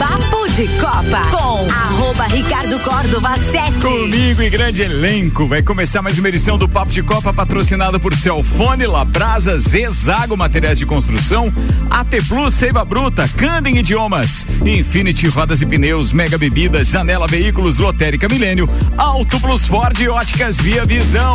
Papo de Copa com arroba Ricardo Córdova 7. Comigo e grande elenco. Vai começar mais uma edição do Papo de Copa patrocinado por Celfone, Labrasa, Zezago Materiais de Construção, AT Plus, Seiva Bruta, Candem Idiomas, Infinity Rodas e Pneus, Mega Bebidas, Janela Veículos, Lotérica Milênio, Auto Plus Ford e Óticas Via Visão.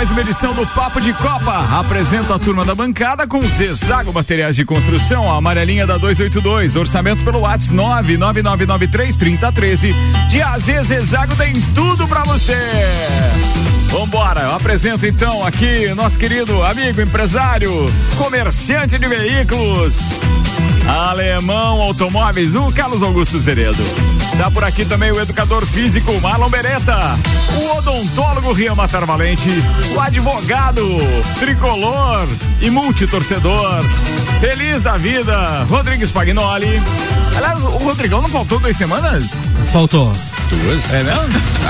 Mais uma edição do Papo de Copa. Apresento a turma da bancada com Zezago Materiais de Construção, a amarelinha da 282, orçamento pelo WhatsApp 999933013. De AZ Zezago tem tudo pra você. Vambora, eu apresento então aqui nosso querido amigo empresário, comerciante de veículos, Alemão Automóveis, o Carlos Augusto Zeredo. Tá por aqui também o educador físico Marlon Beretta, o odontólogo Rian Matar Valente, o advogado tricolor e multitorcedor, feliz da vida, Rodrigo Spagnoli. Aliás, o Rodrigão não faltou duas semanas? Faltou. Duas? É mesmo?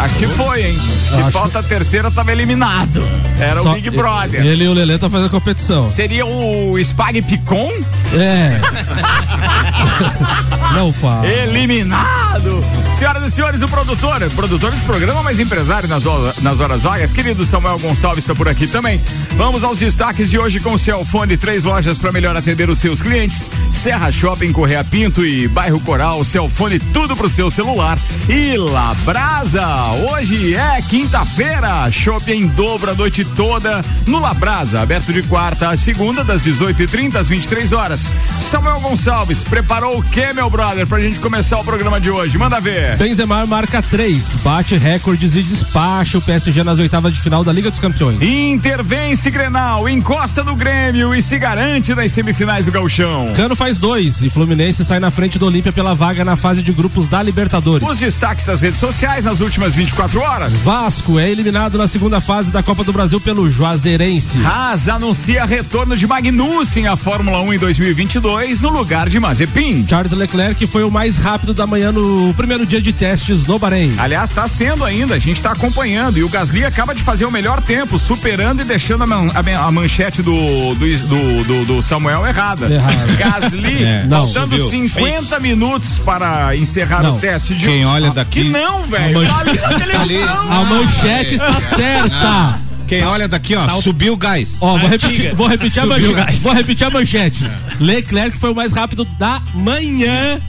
Aqui foi, hein? Se Acho falta a terceira, tava eliminado. Era Só- o Big Brother. Ele e o Lelê tá fazendo a competição. Seria o Spag Picon? É. Não fala. Eliminado! Senhoras e senhores, o produtor, produtor desse programa, mas empresário nas, nas horas vagas, querido Samuel Gonçalves está por aqui também. Vamos aos destaques de hoje com o Celfone, três lojas para melhor atender os seus clientes. Serra Shopping, Correia Pinto e Bairro Coral, Celfone, tudo pro seu celular. E Labrasa, hoje é quinta-feira, shopping em dobro a noite toda no Labrasa, aberto de quarta a segunda, das 18h30 às 23 horas. Samuel Gonçalves, preparou o que, meu brother, pra gente começar o programa de hoje? Manda ver. Benzema marca 3, bate recordes e despacha o PSG nas oitavas de final da Liga dos Campeões. Intervence Grenal, encosta do Grêmio e se garante nas semifinais do Gauchão. Cano faz dois e Fluminense sai na frente do Olímpia pela vaga na fase de grupos da Libertadores. Os destaques das redes sociais nas últimas 24 horas. Vasco é eliminado na segunda fase da Copa do Brasil pelo Juazeirense. Haas anuncia retorno de Magnussen à Fórmula 1 em 2022 no lugar de Mazepin. Charles Leclerc foi o mais rápido da manhã no primeiro dia de testes no Bahrein. Aliás, está sendo ainda, a gente está acompanhando. E o Gasly acaba de fazer o melhor tempo, superando e deixando a, man- a a manchete do, do, do, do- do Samuel errada. Errada. Gasly, É. Não, faltando subiu. 50 minutos para encerrar Não. o teste de. Quem olha Ah, daqui- Que não, velho. man- Tá ali na televisão. ali. A manchete está certa. Quem olha daqui, ó, subiu o gás. Ó, vou repetir, vou repetir a Subiu o manchete. gás. Vou repetir a manchete. Leclerc foi o mais rápido da manhã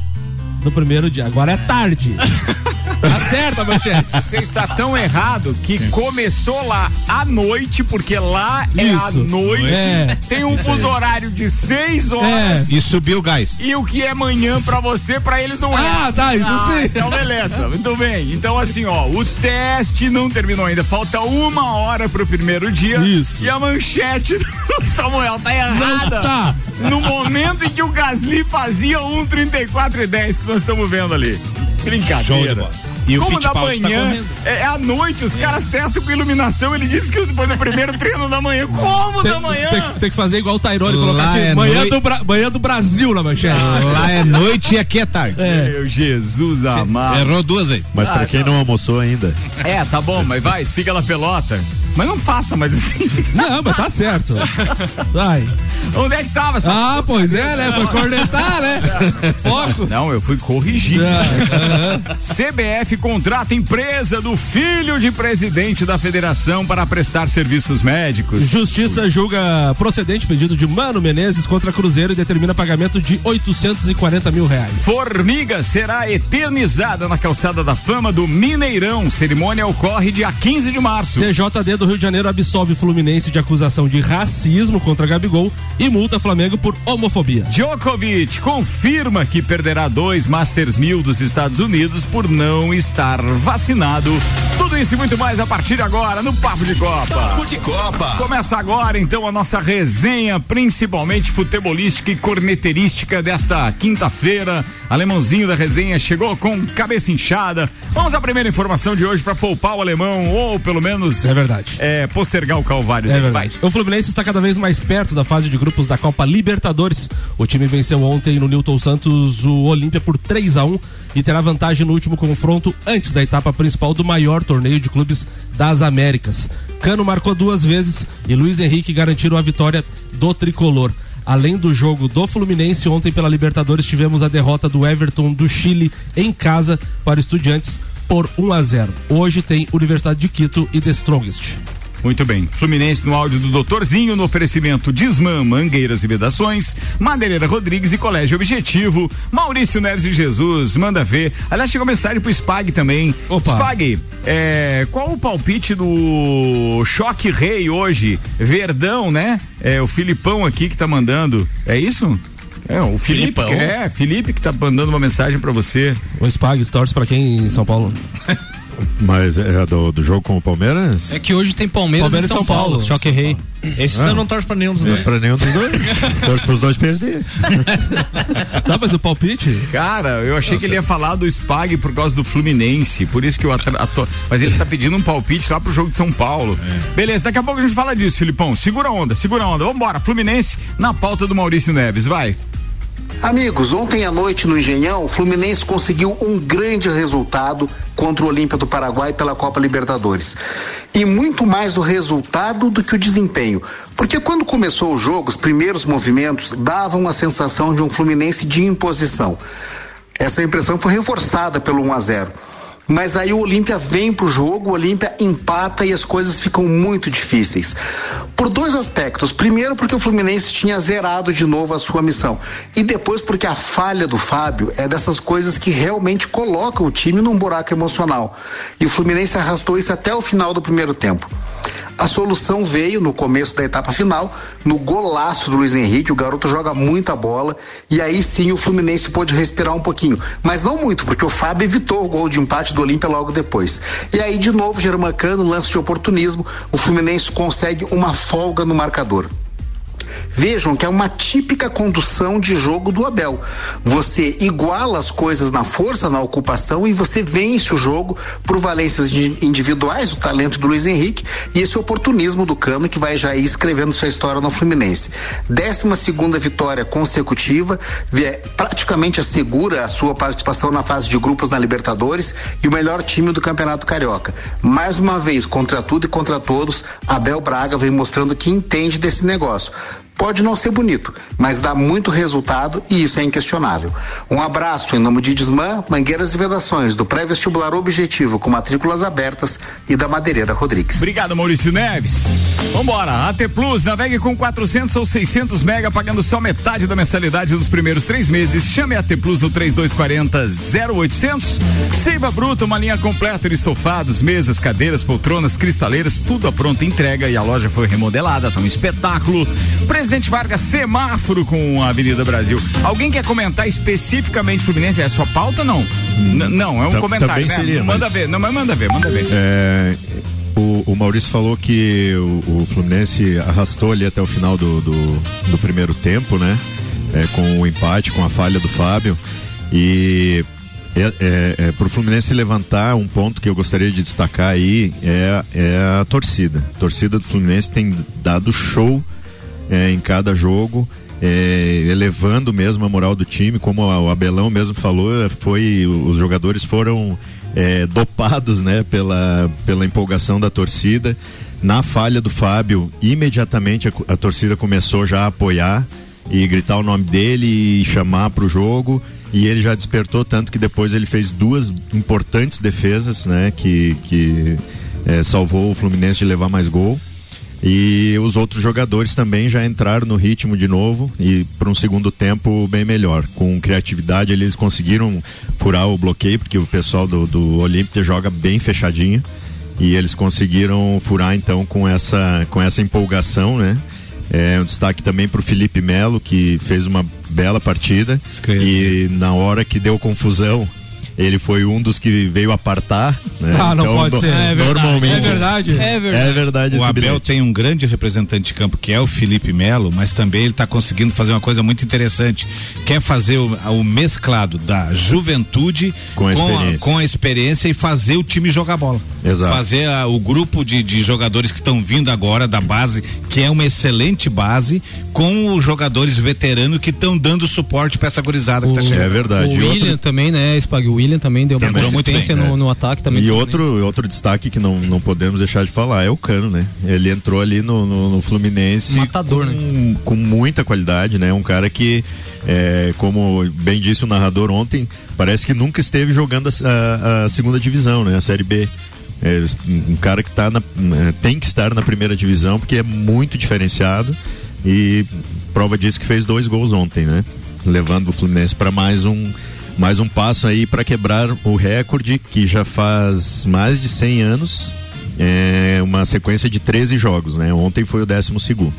do primeiro dia. Agora é tarde. Tá certo a manchete. Você está tão errado que começou lá à noite, porque lá é à Isso. noite. É. Tem um fuso horário de 6 horas. E subiu o gás. E o que é manhã pra você, pra eles não é. Ah, tá, isso sim. Então, beleza. Muito bem. Então, assim, ó, o teste não terminou ainda. Falta uma hora pro primeiro dia. Isso. E a manchete do Samuel tá errada. tá. No momento em que o Gasly fazia 1,34 e 10 que nós estamos vendo ali. Brincadeira. E o Como da Fittipaldi tá manhã, correndo. é, é à noite, os caras testam com iluminação. Ele disse que depois do primeiro treino da manhã. Como da manhã? tem- tem que fazer igual o Tyrone colocar Lá aqui. é manhã, noi- do Bra- manhã do Brasil na manchete. Lá é noite e aqui é tarde. Meu Jesus amado. Errou duas vezes. Mas Ah, pra quem não almoçou ainda, É, tá bom, mas vai, siga lá pelota. Mas não faça mais assim. Não, mas tá certo. Vai. Onde é que tava essa Ah, pois é, né? Foi cornetar, né? Foco. Não, eu fui corrigir. CBF contrata empresa do filho de presidente da federação para prestar serviços médicos. Justiça julga procedente pedido de Mano Menezes contra Cruzeiro e determina pagamento de 840 mil reais. Formiga será eternizada na calçada da fama do Mineirão. Cerimônia ocorre dia 15 de março. TJD do Rio de Janeiro absolve Fluminense de acusação de racismo contra Gabigol e multa Flamengo por homofobia. Djokovic confirma que perderá dois Masters 1000 dos Estados Unidos por não estar vacinado. Tudo isso e muito mais a partir de agora no Papo de Copa. Papo de Copa. Começa agora então a nossa resenha, principalmente futebolística e corneterística desta quinta-feira. Alemãozinho da resenha chegou com cabeça inchada. Vamos à primeira informação de hoje para poupar o alemão ou pelo menos É verdade. É, postergar o calvário. É dele. verdade. O Fluminense está cada vez mais perto da fase de grupos da Copa Libertadores. O time venceu ontem no Newton Santos o Olímpia por 3 a 1 e terá vantagem no último confronto antes da etapa principal do maior torneio de clubes das Américas. Cano marcou duas vezes e Luiz Henrique garantiram a vitória do tricolor. Além do jogo do Fluminense, ontem pela Libertadores tivemos a derrota do Everton do Chile em casa para Estudiantes por 1 a 0. Hoje tem Universidade de Quito e The Strongest. Muito bem. Fluminense no áudio do Doutorzinho, no oferecimento Desmã, Mangueiras e Vedações, Madeireira Rodrigues e Colégio Objetivo, Maurício Neves de Jesus, manda ver. Aliás, chegou mensagem pro Spag também. Opa. Spag, é, qual o palpite do Choque Rei hoje? Verdão, né? É o Filipão aqui que tá mandando. É isso? É, o Felipe, Filipão? é, Felipe que tá mandando uma mensagem pra você. O Spag torce pra quem em São Paulo? Mas é do, do jogo com o Palmeiras? É que hoje tem Palmeiras, Palmeiras e São, São Paulo, Paulo. choque rei. Esse Ah. você não torce pra nenhum dos Não é dois. pra nenhum dos dois. Torce pros dois perder. Não, mas o palpite? Cara, eu achei que ele ia falar do Spag por causa do Fluminense, por isso que eu atra- ato- Mas ele tá pedindo um palpite lá pro jogo de São Paulo. Beleza, daqui a pouco a gente fala disso, Filipão. Segura a onda, segura a onda. Vambora, Fluminense na pauta do Maurício Neves, vai. Amigos, ontem à noite no Engenhão, o Fluminense conseguiu um grande resultado contra o Olímpia do Paraguai pela Copa Libertadores. E muito mais o resultado do que o desempenho. Porque quando começou o jogo, os primeiros movimentos davam a sensação de um Fluminense de imposição. Essa impressão foi reforçada pelo 1 a 0. Mas aí o Olímpia vem pro jogo, o Olímpia empata e as coisas ficam muito difíceis. Por dois aspectos. Primeiro, porque o Fluminense tinha zerado de novo a sua missão. E depois, porque a falha do Fábio é dessas coisas que realmente colocam o time num buraco emocional. E o Fluminense arrastou isso até o final do primeiro tempo. A solução veio no começo da etapa final, no golaço do Luiz Henrique. O garoto joga muita bola e aí sim o Fluminense pôde respirar um pouquinho. Mas não muito, porque o Fábio evitou o gol de empate do Olímpia logo depois. E aí, de novo, Germancano, lance de oportunismo, o Fluminense consegue uma folga no marcador. Vejam que é uma típica condução de jogo do Abel. Você iguala as coisas na força, na ocupação e você vence o jogo por valências individuais, o talento do Luiz Henrique e esse oportunismo do Cano que vai já ir escrevendo sua história no Fluminense. Décima segunda vitória consecutiva, praticamente assegura a sua participação na fase de grupos na Libertadores e o melhor time do Campeonato Carioca. Mais uma vez, contra tudo e contra todos, Abel Braga vem mostrando que entende desse negócio. Pode não ser bonito, mas dá muito resultado e isso é inquestionável. Um abraço em nome de Desmã, Mangueiras e Vedações, do pré-vestibular Objetivo, com matrículas abertas, e da Madeireira Rodrigues. Obrigado, Maurício Neves. Vambora, AT Plus, navegue com 400 ou 600 mega, pagando só metade da mensalidade nos primeiros três meses. Chame a AT Plus no 3240 0800. Seiva Bruta, uma linha completa de estofados, mesas, cadeiras, poltronas, cristaleiras, tudo à pronta entrega e a loja foi remodelada, tá um espetáculo. Presidente Vargas, semáforo com a Avenida Brasil. Alguém quer comentar especificamente Fluminense? É a sua pauta não? N- não, é um comentário, né? seria, manda mas- ver, não, mas manda ver, manda ver. É, o, o Maurício falou que o, o Fluminense arrastou ali até o final do, do, do primeiro tempo, né? É, com o empate, com a falha do Fábio. E é, é, é, pro Fluminense levantar um ponto que eu gostaria de destacar aí é, é a torcida. A torcida do Fluminense tem dado show é, em cada jogo, é, elevando mesmo a moral do time, como o Abelão mesmo falou, foi os jogadores foram é, dopados, né, pela, pela empolgação da torcida. Na falha do Fábio, imediatamente a, a torcida começou já a apoiar e gritar o nome dele e chamar para o jogo. E ele já despertou tanto que depois ele fez duas importantes defesas, né, que, que é, salvou o Fluminense de levar mais gol. E os outros jogadores também já entraram no ritmo de novo e para um segundo tempo bem melhor. Com criatividade eles conseguiram furar o bloqueio, porque o pessoal do, do Olímpia joga bem fechadinho. E eles conseguiram furar então com essa, com essa empolgação, né? É, um destaque também para o Felipe Melo, que fez uma bela partida. E na hora que deu confusão, ele foi um dos que veio apartar. Né? Ah, não pode ser. É verdade. Normalmente. É verdade. É verdade. É verdade O Abel bilhete. tem um grande representante de campo que é o Felipe Melo, mas também ele está conseguindo fazer uma coisa muito interessante. Quer fazer o, o mesclado da juventude Com a experiência. com a experiência e fazer o time jogar bola. Exato. Fazer a- o grupo de, de jogadores que estão vindo agora da base, que é uma excelente base, com os jogadores veteranos que estão dando suporte para essa gurizada que tá É chegando. verdade. O E outro- William também, né? Spag, o William também deu uma consistência bem, no, é. no ataque também. E outro, outro destaque que não, não podemos deixar de falar é o Cano, né? Ele entrou ali no, no, no Fluminense Matador, com, né? com muita qualidade, né? Um cara que, é, como bem disse o narrador ontem, parece que nunca esteve jogando a, a- a segunda divisão, né? A Série B. É, um cara que tá na, é, tem que estar na primeira divisão porque é muito diferenciado e prova disso que fez dois gols ontem, né? Levando o Fluminense para mais um mais um passo aí para quebrar o recorde que já faz mais de 100 anos. É uma sequência de 13 jogos, né? Ontem foi o 12 segundo.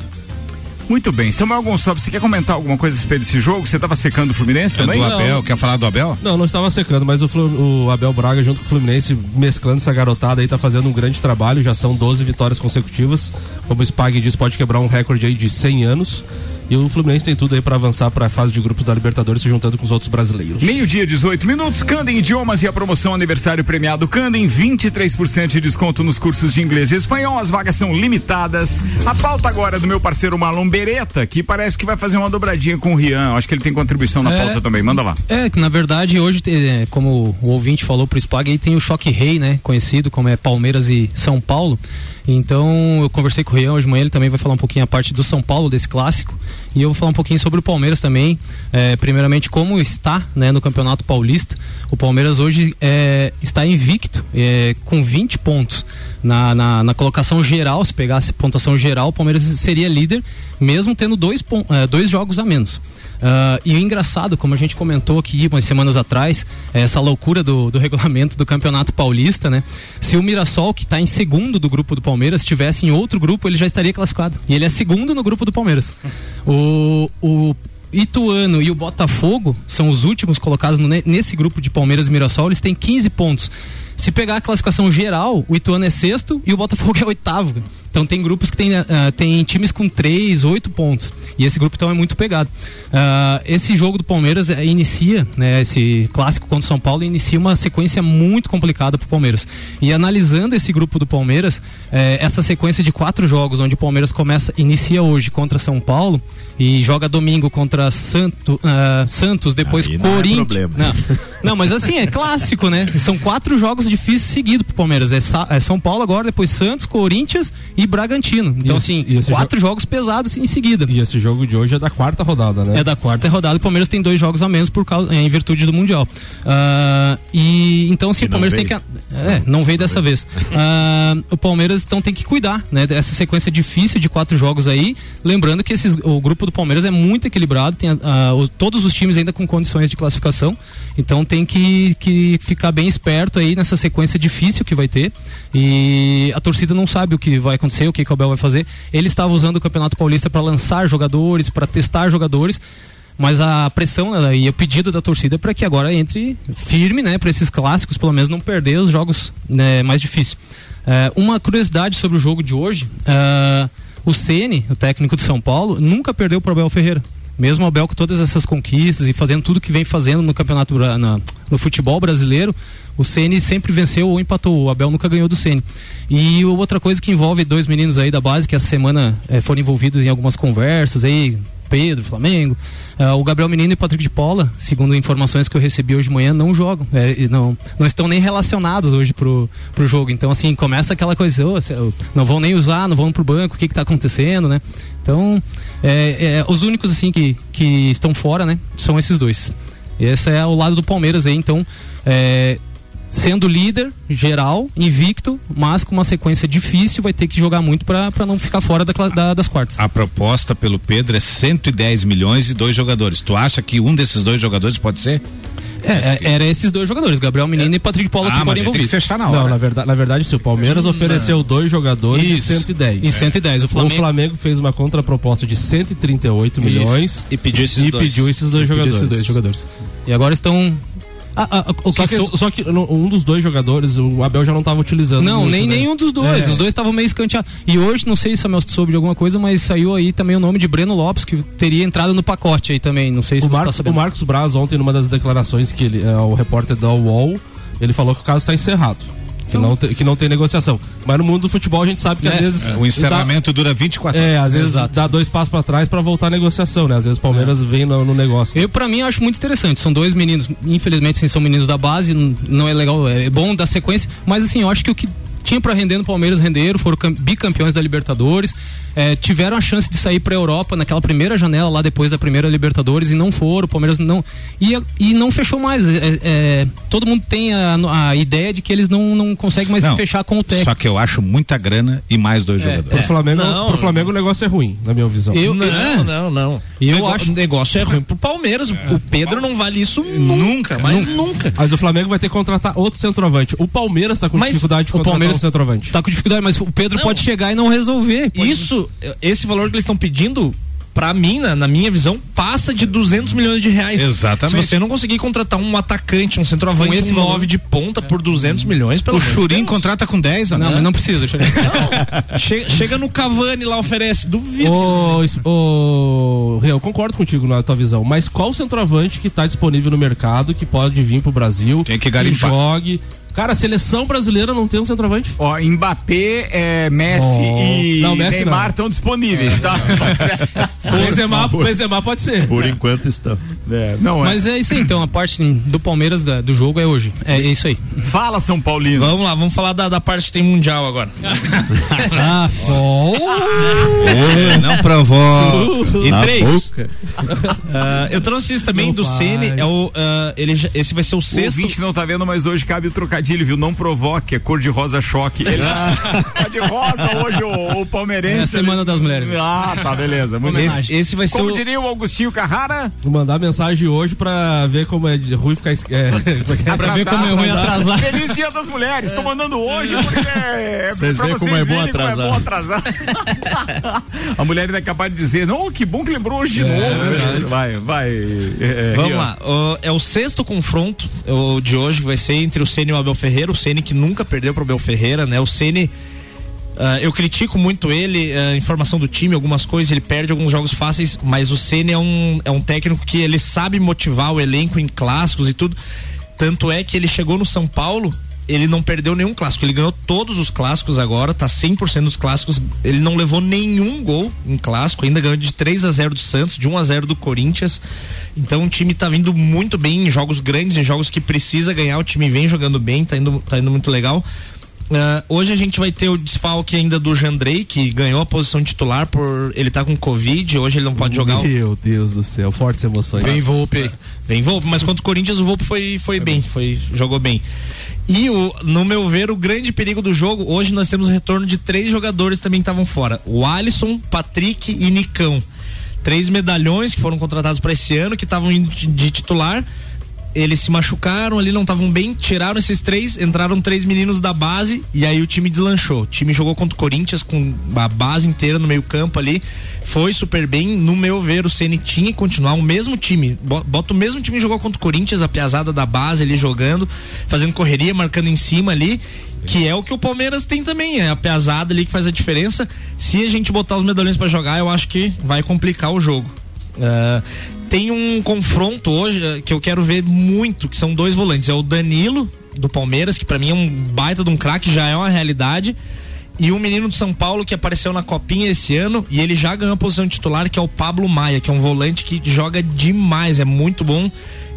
Muito bem. Samuel Gonçalves, você quer comentar alguma coisa a respeito desse jogo? Você estava secando o Fluminense É também? do Abel, quer falar do Abel? Não, não estava secando, mas o, Flu- o Abel Braga junto com o Fluminense, mesclando essa garotada aí, tá fazendo um grande trabalho, já são 12 vitórias consecutivas. Como o Spag diz, pode quebrar um recorde aí de 100 anos. E o Fluminense tem tudo aí para avançar para a fase de grupos da Libertadores, se juntando com os outros brasileiros. Meio-dia, 18 minutos. Candem Idiomas e a promoção aniversário premiado Candem, 23% de desconto nos cursos de inglês e espanhol. As vagas são limitadas. A pauta agora é do meu parceiro Marlon Beretta, que parece que vai fazer uma dobradinha com o Rian. Acho que ele tem contribuição na É. pauta também. Manda lá. É, que na verdade hoje, é, como o ouvinte falou pro Spag, aí tem o choque rei, né? Conhecido como é Palmeiras e São Paulo. Então eu conversei com o Rian hoje de manhã, ele também vai falar um pouquinho a parte do São Paulo, desse clássico. E eu vou falar um pouquinho sobre o Palmeiras também. É, primeiramente, como está né, no Campeonato Paulista. O Palmeiras hoje é, está invicto, é, com 20 pontos. Na, na, na colocação geral, se pegasse pontuação geral, o Palmeiras seria líder, mesmo tendo dois, é, dois jogos a menos. Ah, e o engraçado, como a gente comentou aqui umas semanas atrás, essa loucura do, do regulamento do Campeonato Paulista, né? Se o Mirassol, que está em segundo do grupo do Palmeiras, estivesse em outro grupo, ele já estaria classificado. E ele é segundo no grupo do Palmeiras. O, o Ituano e o Botafogo são os últimos colocados no- nesse grupo de Palmeiras e Mirassol, eles têm 15 pontos. Se pegar a classificação geral, o Ituano é sexto e o Botafogo é oitavo. Então tem grupos que tem, ah, tem times com três, oito pontos. E esse grupo então é muito pegado. Ah, esse jogo do Palmeiras eh, inicia, né, esse clássico contra o São Paulo, inicia uma sequência muito complicada para o Palmeiras. E analisando esse grupo do Palmeiras, eh, essa sequência de quatro jogos, onde o Palmeiras começa, inicia hoje contra São Paulo e joga domingo contra Santo, ah, Santos, depois Aí não é Corinthians. Não, não, mas assim, é clássico, né? São quatro jogos difíceis seguidos pro Palmeiras. É, Sa- é São Paulo agora, depois Santos, Corinthians e Bragantino. Então, E assim, e quatro jogos pesados em seguida. E esse jogo de hoje é da quarta rodada, né? É da quarta rodada, o Palmeiras tem dois jogos a menos por causa, em virtude do Mundial. Ah, e então, sim, E o não Palmeiras tem veio. que. É, não veio dessa vez. Ah, o Palmeiras então tem que cuidar, né? Dessa sequência difícil de quatro jogos aí. Lembrando que esses, o grupo do Palmeiras é muito equilibrado, tem o- todos os times ainda com condições de classificação. Então tem que, que ficar bem esperto aí nessa sequência difícil que vai ter. E a torcida não sabe o que vai acontecer, o que, que o Abel vai fazer. Ele estava usando o Campeonato Paulista para lançar jogadores, para testar jogadores. Mas a pressão né, e o pedido da torcida é para que agora entre firme, né, para esses clássicos, pelo menos não perder os jogos né, mais difíceis. É, uma curiosidade sobre o jogo de hoje: é, o Ceni, o técnico de São Paulo, nunca perdeu para o Abel Ferreira. Mesmo o Abel com todas essas conquistas e fazendo tudo que vem fazendo no campeonato na- no futebol brasileiro, o Ceni sempre venceu ou empatou. O Abel nunca ganhou do Ceni. E outra coisa que envolve dois meninos aí da base que essa semana eh, foram envolvidos em algumas conversas aí, Pedro, Flamengo. Ah, o Gabriel Menino e o Patrick de Paula, segundo informações que eu recebi hoje de manhã, não jogam. É, não, não estão nem relacionados hoje pro, pro jogo. Então, assim, começa aquela coisa, cê- não vão nem usar, não vão pro banco, o que que tá acontecendo, né? Então, é, é, os únicos, assim, que, que estão fora, né, são esses dois. Esse é o lado do Palmeiras aí, então, é, sendo líder geral, invicto, mas com uma sequência difícil, vai ter que jogar muito para não ficar fora da da- das quartas. A proposta pelo Pedro é 110 milhões e dois jogadores. Tu acha que um desses dois jogadores pode ser? É, é, era esses dois jogadores, Gabriel Menino e Patrick Paula, que ah, mas foram ele tem que envolvidos. fechar na Não, hora. na verdade, na verdade, se o Palmeiras ofereceu dois jogadores Isso. de 110. Em 110. O O Flamengo, Flamengo fez uma contraproposta de 138 milhões E pediu esses e dois. pediu esses dois pediu jogadores. esses dois jogadores. E agora estão Ah, ah, Só que só que um dos dois jogadores, o Abel já não estava utilizando. Não, muito, nem né? nenhum dos dois. É. Os dois estavam meio escanteados. E hoje, não sei se Samuel soube de alguma coisa, mas saiu aí também o nome de Breno Lopes, que teria entrado no pacote aí também. Não sei se O, você tá Marcos, sabendo. o Marcos Braz, ontem, numa das declarações que ele, é, o repórter da UOL, ele falou que o caso está encerrado. Que, não te- que não tem negociação. Mas no mundo do futebol a gente sabe que É, às vezes. O encerramento dura 24 Dá, é, horas. às vezes Exato. dá dois passos pra trás pra voltar a negociação, né? Às vezes o Palmeiras vem no, no negócio. Eu, pra mim, acho muito interessante. São dois meninos, infelizmente, sim, são meninos da base, não é legal, é bom dar sequência, mas assim, eu acho que o que tinha pra render no Palmeiras renderam, foram cam- bicampeões da Libertadores, é, tiveram a chance de sair pra Europa naquela primeira janela lá depois da primeira Libertadores e não foram, o Palmeiras não. E, e não fechou mais. É, é, todo mundo tem a, a ideia de que eles não, não conseguem mais Não, se fechar com o técnico. Só que eu acho muita grana e mais dois É, jogadores. Pro Flamengo, Não, pro Flamengo o negócio é ruim, na minha visão. Eu, Não, não, não. Eu nego- acho- O negócio é ruim pro Palmeiras. O Pedro não vale isso nunca, mas nunca. Mas o Flamengo vai ter que contratar outro centroavante. O Palmeiras tá com Mas dificuldade de o contratar Um centroavante. tá com dificuldade, mas o Pedro Não. pode chegar e não resolver. Pode- Isso, esse valor que eles estão pedindo, pra mim, na, na minha visão, passa de 200 milhões de reais. Exatamente. Se você não conseguir contratar um atacante, um centroavante, Com esse um valor. 9 de ponta por 200 milhões, pelo O Churim Deus. contrata com 10, Não, né? mas não precisa. deixa eu ver. Chega, chega no Cavani lá, oferece. Duvido. Ô, ô, Real, eu concordo contigo na tua visão, mas qual centroavante que tá disponível no mercado que pode vir pro Brasil? Tem que garimpar. jogue. Cara, a seleção brasileira não tem um centroavante? Ó, Mbappé, é, Messi Oh. e Não, Messi Neymar estão disponíveis, tá? Benzema, Benzema pode ser. Por enquanto está. É, não, é. Mas é isso aí, então. A parte do Palmeiras da- do jogo é hoje. É isso aí. Fala, São Paulino. Vamos lá, vamos falar da, da parte que tem mundial agora. Ah, É, não provou. E Na três. Ah, eu trouxe isso também Não do faz. Ceni. É o, ah, ele, esse vai ser o O sexto. ouvinte não tá vendo, mas hoje cabe o trocadilho, viu? Não provoque, é cor de rosa choque. Ele tá de rosa hoje o, o palmeirense. É a Semana das Mulheres. Ah, tá, beleza. Esse, esse vai ser Como o. diria o Augustinho Carrara, Vou mandar mensagem hoje pra ver como é de ruim ficar. es- É, como é é? pra ver como é ruim atrasar. Feliz Dia das Mulheres. Tô mandando hoje porque é Vocês pra veem como vocês é bom verem como atrasar. é bom atrasar. A mulher ainda é capaz de dizer, não, que bom que lembrou hoje de novo. Vai, vai. é, é, Vamos lá, é o sexto confronto de hoje vai ser entre o Ceni e o Abel Ferreira. O Ceni que nunca perdeu pro Abel Ferreira, né? O Ceni, ah, eu critico muito ele, a informação do time, algumas coisas, ele perde alguns jogos fáceis, mas o Ceni é um, é um técnico que ele sabe motivar o elenco em clássicos e tudo. Tanto é que ele chegou no São Paulo, ele não perdeu nenhum clássico, ele ganhou todos os clássicos agora, tá 100% dos clássicos, ele não levou nenhum gol em clássico, ainda ganhou de 3 a 0 do Santos, de 1 a 0 do Corinthians. Então o time tá vindo muito bem em jogos grandes, em jogos que precisa ganhar, o time vem jogando bem, tá indo, tá indo muito legal. Ah, hoje a gente vai ter o desfalque ainda do Jandrei, que ganhou a posição titular por ele tá com Covid, hoje ele não pode jogar. o- Meu Deus do céu, fortes emoções. Vem Volpe aí. Vem Volpe, mas contra o Corinthians o Volpe foi, foi bem, foi, jogou bem. E o, no meu ver, o grande perigo do jogo, hoje nós temos o retorno de três jogadores que também estavam fora. O Alisson, Patrick e Nicão. Três medalhões que foram contratados para esse ano, que estavam de titular. Eles se machucaram ali, não estavam bem, tiraram esses três, entraram três meninos da base e aí o time deslanchou. O time jogou contra o Corinthians com a base inteira no meio-campo ali, foi super bem. No meu ver, o Ceni tinha que continuar o mesmo time. Bo- Bota o mesmo time jogou contra o Corinthians, a piazada da base ali jogando, fazendo correria, marcando em cima ali. Que é o que o Palmeiras tem também, é a piazada ali que faz a diferença. Se a gente botar os medalhões pra jogar, eu acho que vai complicar o jogo. Ah, tem um confronto hoje ah, que eu quero ver muito, que são dois volantes. É o Danilo, do Palmeiras, que pra mim é um baita de um craque, já é uma realidade. E um menino de São Paulo que apareceu na Copinha esse ano e ele já ganhou a posição titular, que é o Pablo Maia, que é um volante que joga demais, é muito bom.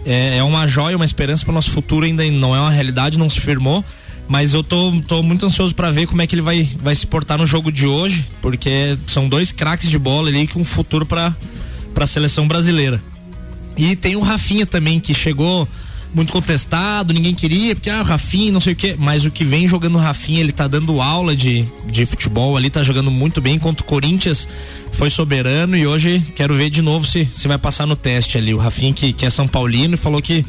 É, é uma joia, uma esperança para nosso futuro, ainda não é uma realidade, não se firmou. Mas eu tô, tô muito ansioso para ver como é que ele vai, vai se portar no jogo de hoje, porque são dois craques de bola ali com um futuro para a seleção brasileira. E tem o Rafinha também, que chegou muito contestado, ninguém queria, porque ah, o Rafinha, não sei o que, mas o que vem jogando o Rafinha, ele tá dando aula de, de futebol ali, tá jogando muito bem contra o Corinthians, foi soberano e hoje quero ver de novo se, se vai passar no teste ali. O Rafinha, que, que é São Paulino, falou que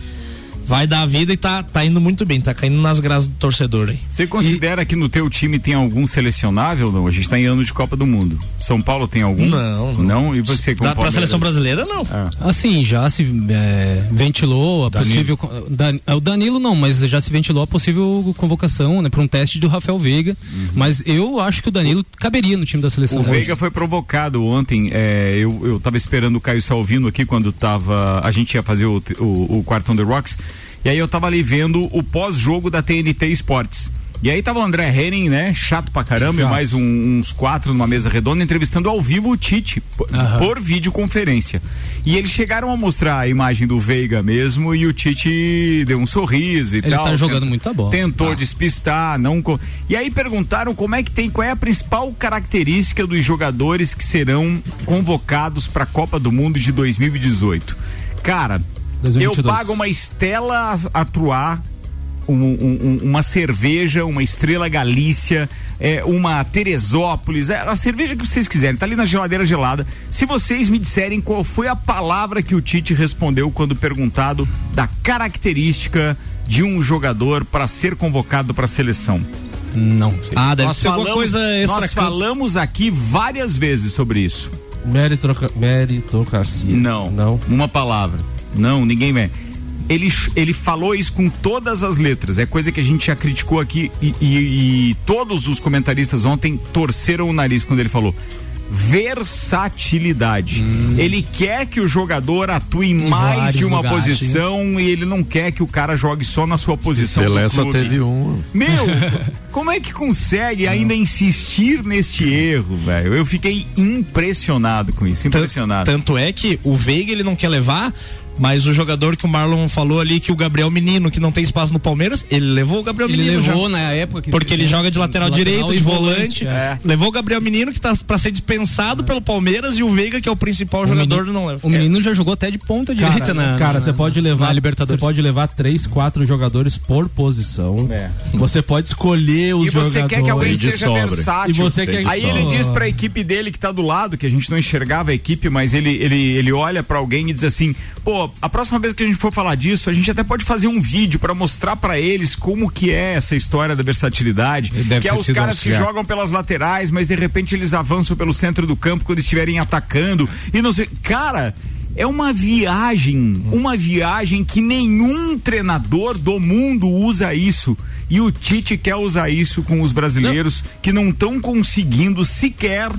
vai dar a vida e tá, tá indo muito bem, tá caindo nas graças do torcedor aí. Você considera que no teu time tem algum selecionável? Não, a gente tá em ano de Copa do Mundo. São Paulo tem algum? Não, não. Não? E você com Dá pra seleção brasileira, não. Assim, já se é, ventilou a possível. Dan- o Danilo não, mas já se ventilou a possível convocação né, para um teste do Rafael Veiga. Mas eu acho que o Danilo caberia no time da seleção. O hoje. Veiga foi provocado ontem. é, eu, eu tava esperando o Caio Salvino aqui quando tava. A gente ia fazer o, o, o quarto on the rocks. E aí eu tava ali vendo o pós-jogo da TNT Esportes. E aí tava o André Henning, né? Chato pra caramba, e mais um- uns quatro numa mesa redonda, entrevistando ao vivo o Tite, por, por videoconferência. E eles chegaram a mostrar a imagem do Veiga mesmo, e o Tite deu um sorriso e Ele tal. tá jogando Tent- muita bola. Tentou despistar, não. E aí perguntaram como é que tem, qual é a principal característica dos jogadores que serão convocados para a Copa do Mundo de 2018. Cara, 2022. eu pago uma Estela Atruá, um- um- um- uma cerveja, uma Estrela Galícia, é, uma Teresópolis, é, a cerveja que vocês quiserem, tá ali na geladeira gelada. Se vocês me disserem qual foi a palavra que o Tite respondeu quando perguntado da característica de um jogador para ser convocado para a seleção. Não. sei. Ah, deve Nós ser alguma falamos- coisa extra Nós falamos aqui várias vezes sobre isso. Meritroca- Meritocracia. Não. Não. Uma palavra. Não, ninguém vê. Ele, ele falou isso com todas as letras. É coisa que a gente já criticou aqui e, e- e todos os comentaristas ontem torceram o nariz quando ele falou. Versatilidade. Ele quer que o jogador atue em mais vários de uma lugares, posição e ele não quer que o cara jogue só na sua posição. Pelé só teve um. Meu, como é que consegue ainda insistir neste erro, velho? Eu fiquei impressionado com isso, impressionado. Tanto é que o Veiga ele não quer levar, mas o jogador que o Marlon falou ali, que o Gabriel Menino, que não tem espaço no Palmeiras, ele levou o Gabriel Ele Menino. levou já. na época que Porque ele joga de lateral, direito, e de volante. é. Levou o Gabriel Menino, que tá pra ser dispensado pelo Palmeiras, e o Veiga, que é o principal O jogador, menino- não leva. O menino já jogou até de ponta direita na. cara, você pode levar, Libertadores. você pode levar três, quatro jogadores por posição. É. Você pode escolher os E você jogadores. quer que alguém seja sobra. versátil. E você quer que Aí ele diz pra equipe dele que tá do lado, que a gente não enxergava a equipe, mas ele, ele, ele olha pra alguém e diz assim: pô, a próxima vez que a gente for falar disso, a gente até pode fazer um vídeo pra mostrar pra eles como que é essa história da versatilidade. Deve que é os caras que jogam pelas laterais, mas de repente eles avançam pelo centro do campo quando estiverem atacando. E não sei. Cara. É uma viagem, uma viagem que nenhum treinador do mundo usa isso. E o Tite quer usar isso com os brasileiros que não estão conseguindo sequer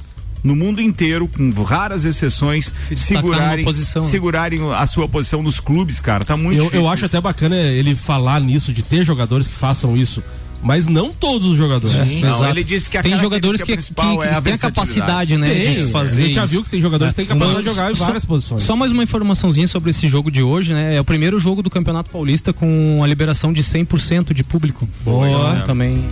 no mundo inteiro, com raras exceções, Se segurarem, posição, né? segurarem a sua posição nos clubes, cara. Tá muito Eu, difícil. eu acho isso. até bacana ele falar nisso, de ter jogadores que façam isso. Mas não todos os jogadores. Não, Exato. ele disse que a tem jogadores que, que, principal que é a tem a capacidade, né, Tem, de fazer a gente já viu que tem jogadores que têm capacidade de Então, jogar em só- várias posições. Só mais uma informaçãozinha sobre esse jogo de hoje, né? É o primeiro jogo do Campeonato Paulista com a liberação de 100% de público. Boa. Então, também.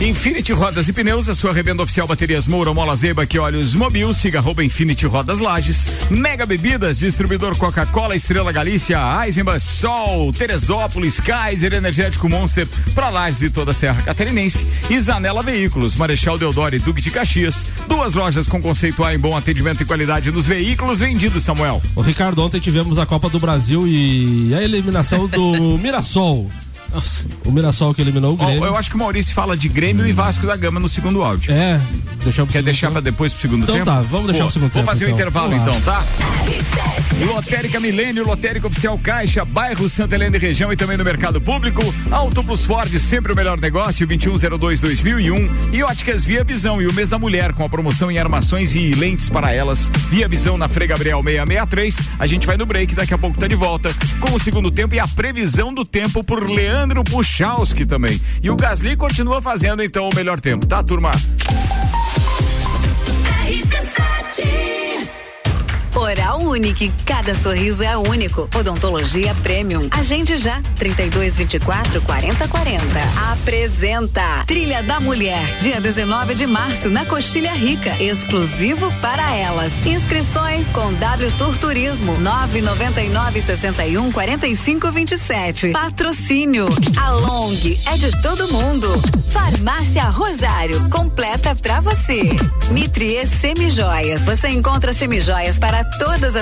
Infinity Rodas e Pneus, a sua revenda oficial Baterias Moura, Mola Zeba, que olhos mobil, siga arroba Infinity Rodas Lages, Mega Bebidas, distribuidor Coca-Cola, Estrela Galícia, Eisenbahn, Sol, Teresópolis, Kaiser, Energético Monster, pra Lages e toda a Serra Catarinense, e Zanela Veículos, Marechal Deodoro e Duque de Caxias, duas lojas com conceito A em bom atendimento e qualidade nos veículos vendidos, Samuel. O Ricardo, ontem tivemos a Copa do Brasil e a eliminação do Mirassol. O Mirassol que eliminou o Grêmio. eu acho que o Maurício fala de Grêmio e Vasco da Gama no segundo áudio. É, deixamos Quer deixar pra depois pro segundo Então tempo? tá, vamos deixar pro segundo tempo, fazer o então. intervalo Vamos lá. então, tá? Lotérica Milênio, Lotérica Oficial Caixa, bairro Santa Helena e região e também no mercado público. Auto Plus Ford, sempre o melhor negócio, 2102-2001. E óticas Via Visão e o mês da mulher com a promoção em armações e lentes para elas. Via Visão na Frei Gabriel 663. A gente vai no break, daqui a pouco tá de volta com o segundo tempo e a previsão do tempo por Leandro Puchalski também. E o Gasly continua fazendo então o melhor tempo, tá, turma? Oral Unique, cada sorriso é único. Odontologia Premium. Agende já, 3224 4040. Apresenta Trilha da Mulher, dia 19 de março, na Coxilha Rica, exclusivo para elas. Inscrições com W Tour Turismo, 999 61 45 27. Patrocínio, a Long é de todo mundo. Farmácia Rosário, completa pra você. Mitrie Semijoias, você encontra semijoias para todas as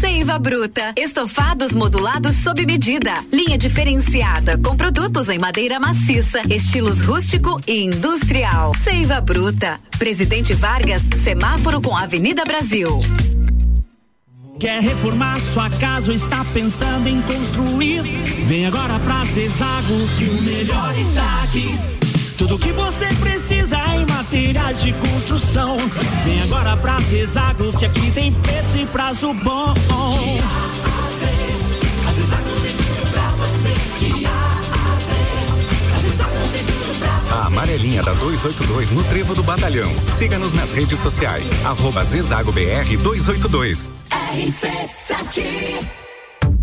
Seiva Bruta. Estofados modulados sob medida. Linha diferenciada com produtos em madeira maciça, estilos rústico e industrial. Seiva Bruta. Presidente Vargas, semáforo com Avenida Brasil. Quer reformar sua casa ou está pensando em construir? Vem agora pra Zezago que o melhor está aqui. Tudo que você precisa em materiais de construção. Vem agora pra Zezago que aqui tem preço e prazo bom. A amarelinha da 282 no Trevo do Batalhão. Siga-nos nas redes sociais. Arroba Zezago BR 282. RC7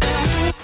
Mix.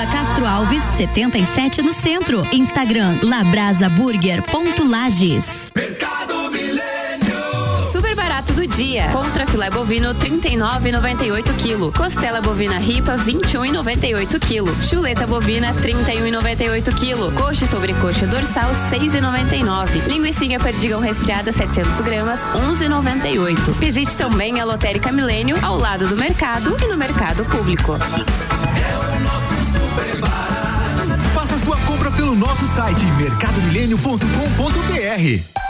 Rua Castro Alves, 77 no centro. Instagram labrasaburger.lages. Mercado Milênio. Super barato do dia. Contra filé bovino 39,98 kg. Costela bovina ripa 21,98 kg. Chuleta bovina 31,98 kg. Coxa sobre coxa dorsal 6,99. Linguiça perdigão resfriada 700 gramas 11,98. Visite também a Lotérica Milênio ao lado do mercado e no mercado público. É pelo nosso site mercadomilênio.com.br.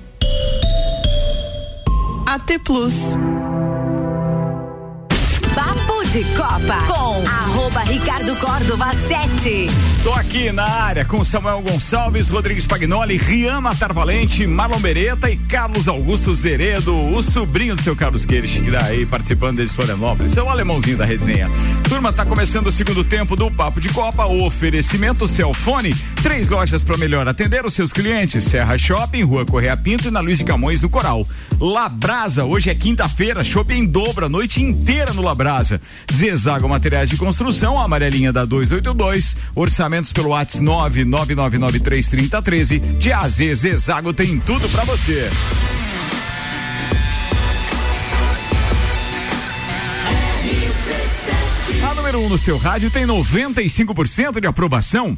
AT Plus. Papo de Copa com arroba Ricardo Córdova 7. Tô aqui na área com Samuel Gonçalves, Rodrigues Pagnoli, Rian Matar Valente, Marlon Beretta e Carlos Augusto Zeredo, o sobrinho do seu Carlos Queires, que tá aí participando desde Florianópolis, seu alemãozinho da resenha. Turma, tá começando o segundo tempo do Papo de Copa, oferecimento Celfone, três lojas para melhor atender os seus clientes, Serra Shopping, Rua Correia Pinto e na Luiz de Camões, no Coral. Labrasa, hoje é quinta-feira, shopping em dobro, a noite inteira no Labrasa. Zezago Materiais de Construção, amarelinha da 282, orçamentos pelo WhatsApp 999933013. De AZ, Zezago tem tudo para você. A número 1 um no seu rádio tem 95% de aprovação.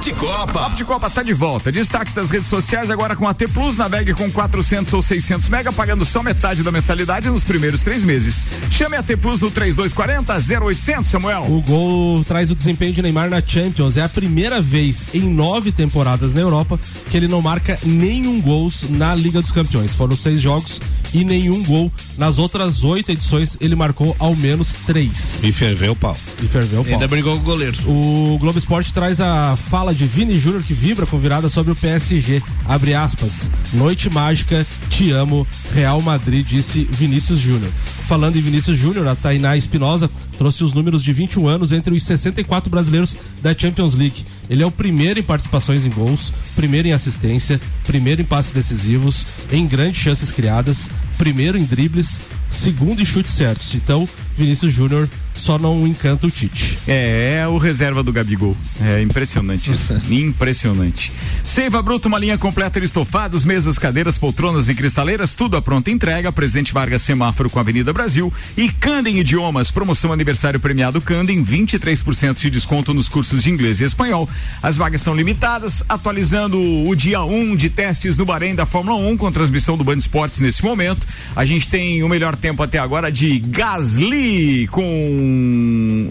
Papo de Copa. Papo de Copa tá de volta. Destaques das redes sociais agora com a T Plus. Navegue com 400 ou 600 mega, pagando só metade da mensalidade nos primeiros três meses. Chame a T Plus no 3240 0800, Samuel. O gol traz o desempenho de Neymar na Champions. É a primeira vez em nove temporadas na Europa que ele não marca nenhum gols na Liga dos Campeões. Foram seis jogos e nenhum gol. Nas outras oito edições, ele marcou ao menos três. E ferveu o pau. E ferveu o pau. Ainda brigou com o goleiro. O Globo Esporte traz a fala de Vini Júnior que vibra com virada sobre o PSG. Abre aspas. Noite mágica, te amo. Real Madrid, disse Vinícius Júnior. Falando em Vinícius Júnior, a Tainá Espinosa trouxe os números de 21 anos entre os 64 brasileiros da Champions League. Ele é o primeiro em participações em gols, primeiro em assistência, primeiro em passes decisivos, em grandes chances criadas, primeiro em dribles, segundo em chutes certos. Então, Vinícius Júnior só não encanta o Tite. É, é o reserva do Gabigol. É impressionante isso. impressionante. Seiva Bruto, uma linha completa de estofados, mesas, cadeiras, poltronas e cristaleiras, tudo à pronta entrega. Presidente Vargas Semáforo com a Avenida Brasil. E Candem Idiomas, promoção aniversário premiado Candem, 23% de desconto nos cursos de inglês e espanhol. As vagas são limitadas, atualizando o dia 1 um de testes no Bahrein da Fórmula 1 com transmissão do Band Esportes nesse momento. A gente tem o melhor tempo até agora de Gasly com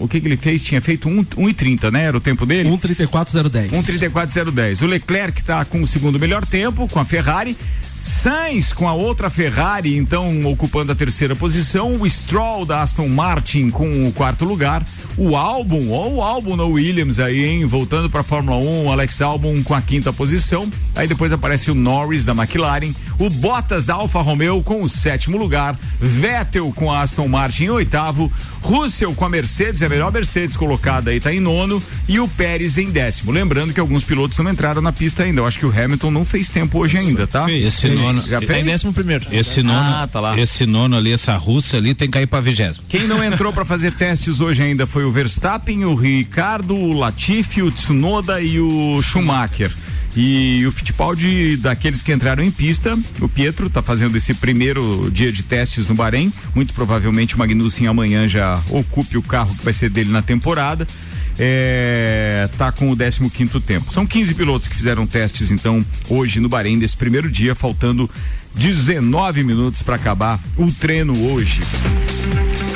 o que, que ele fez? Tinha feito 1 um, um e 30, né? Era o tempo dele? 1,34,010. 1,34,010. O Leclerc está com o segundo melhor tempo com a Ferrari. Sainz com a outra Ferrari, então ocupando a terceira posição. O Stroll da Aston Martin com o quarto lugar. O álbum, ó, o álbum no Williams aí, hein? Voltando para Fórmula 1, Alex Albon com a quinta posição. Aí depois aparece o Norris da McLaren. O Bottas da Alfa Romeo com o sétimo lugar. Vettel com a Aston Martin em oitavo. Russell com a Mercedes, a melhor Mercedes colocada aí, tá em nono. E o Pérez em décimo. Lembrando que alguns pilotos não entraram na pista ainda. Eu acho que o Hamilton não fez tempo hoje ainda, tá? Esse nono. Já Tá fez? em décimo primeiro. Esse nono, Ah, tá lá. esse nono ali, essa russa ali, tem que cair pra vigésimo. Quem não entrou para fazer testes hoje ainda foi o Verstappen, o Ricardo, o Latifi, o Tsunoda e o Schumacher. E o Fittipaldi, daqueles que entraram em pista, o Pietro está fazendo esse primeiro dia de testes no Bahrein. Muito provavelmente o Magnussen amanhã já ocupe o carro que vai ser dele na temporada. É, tá com o 15 quinto tempo. São 15 pilotos que fizeram testes então hoje no Bahrein desse primeiro dia, faltando 19 minutos para acabar o treino hoje.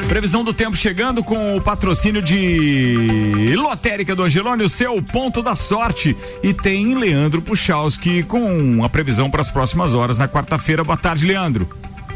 Previsão do tempo chegando com o patrocínio de Lotérica do Angelone, o seu ponto da sorte. E tem Leandro Puchalski com a previsão para as próximas horas na quarta-feira. Boa tarde, Leandro.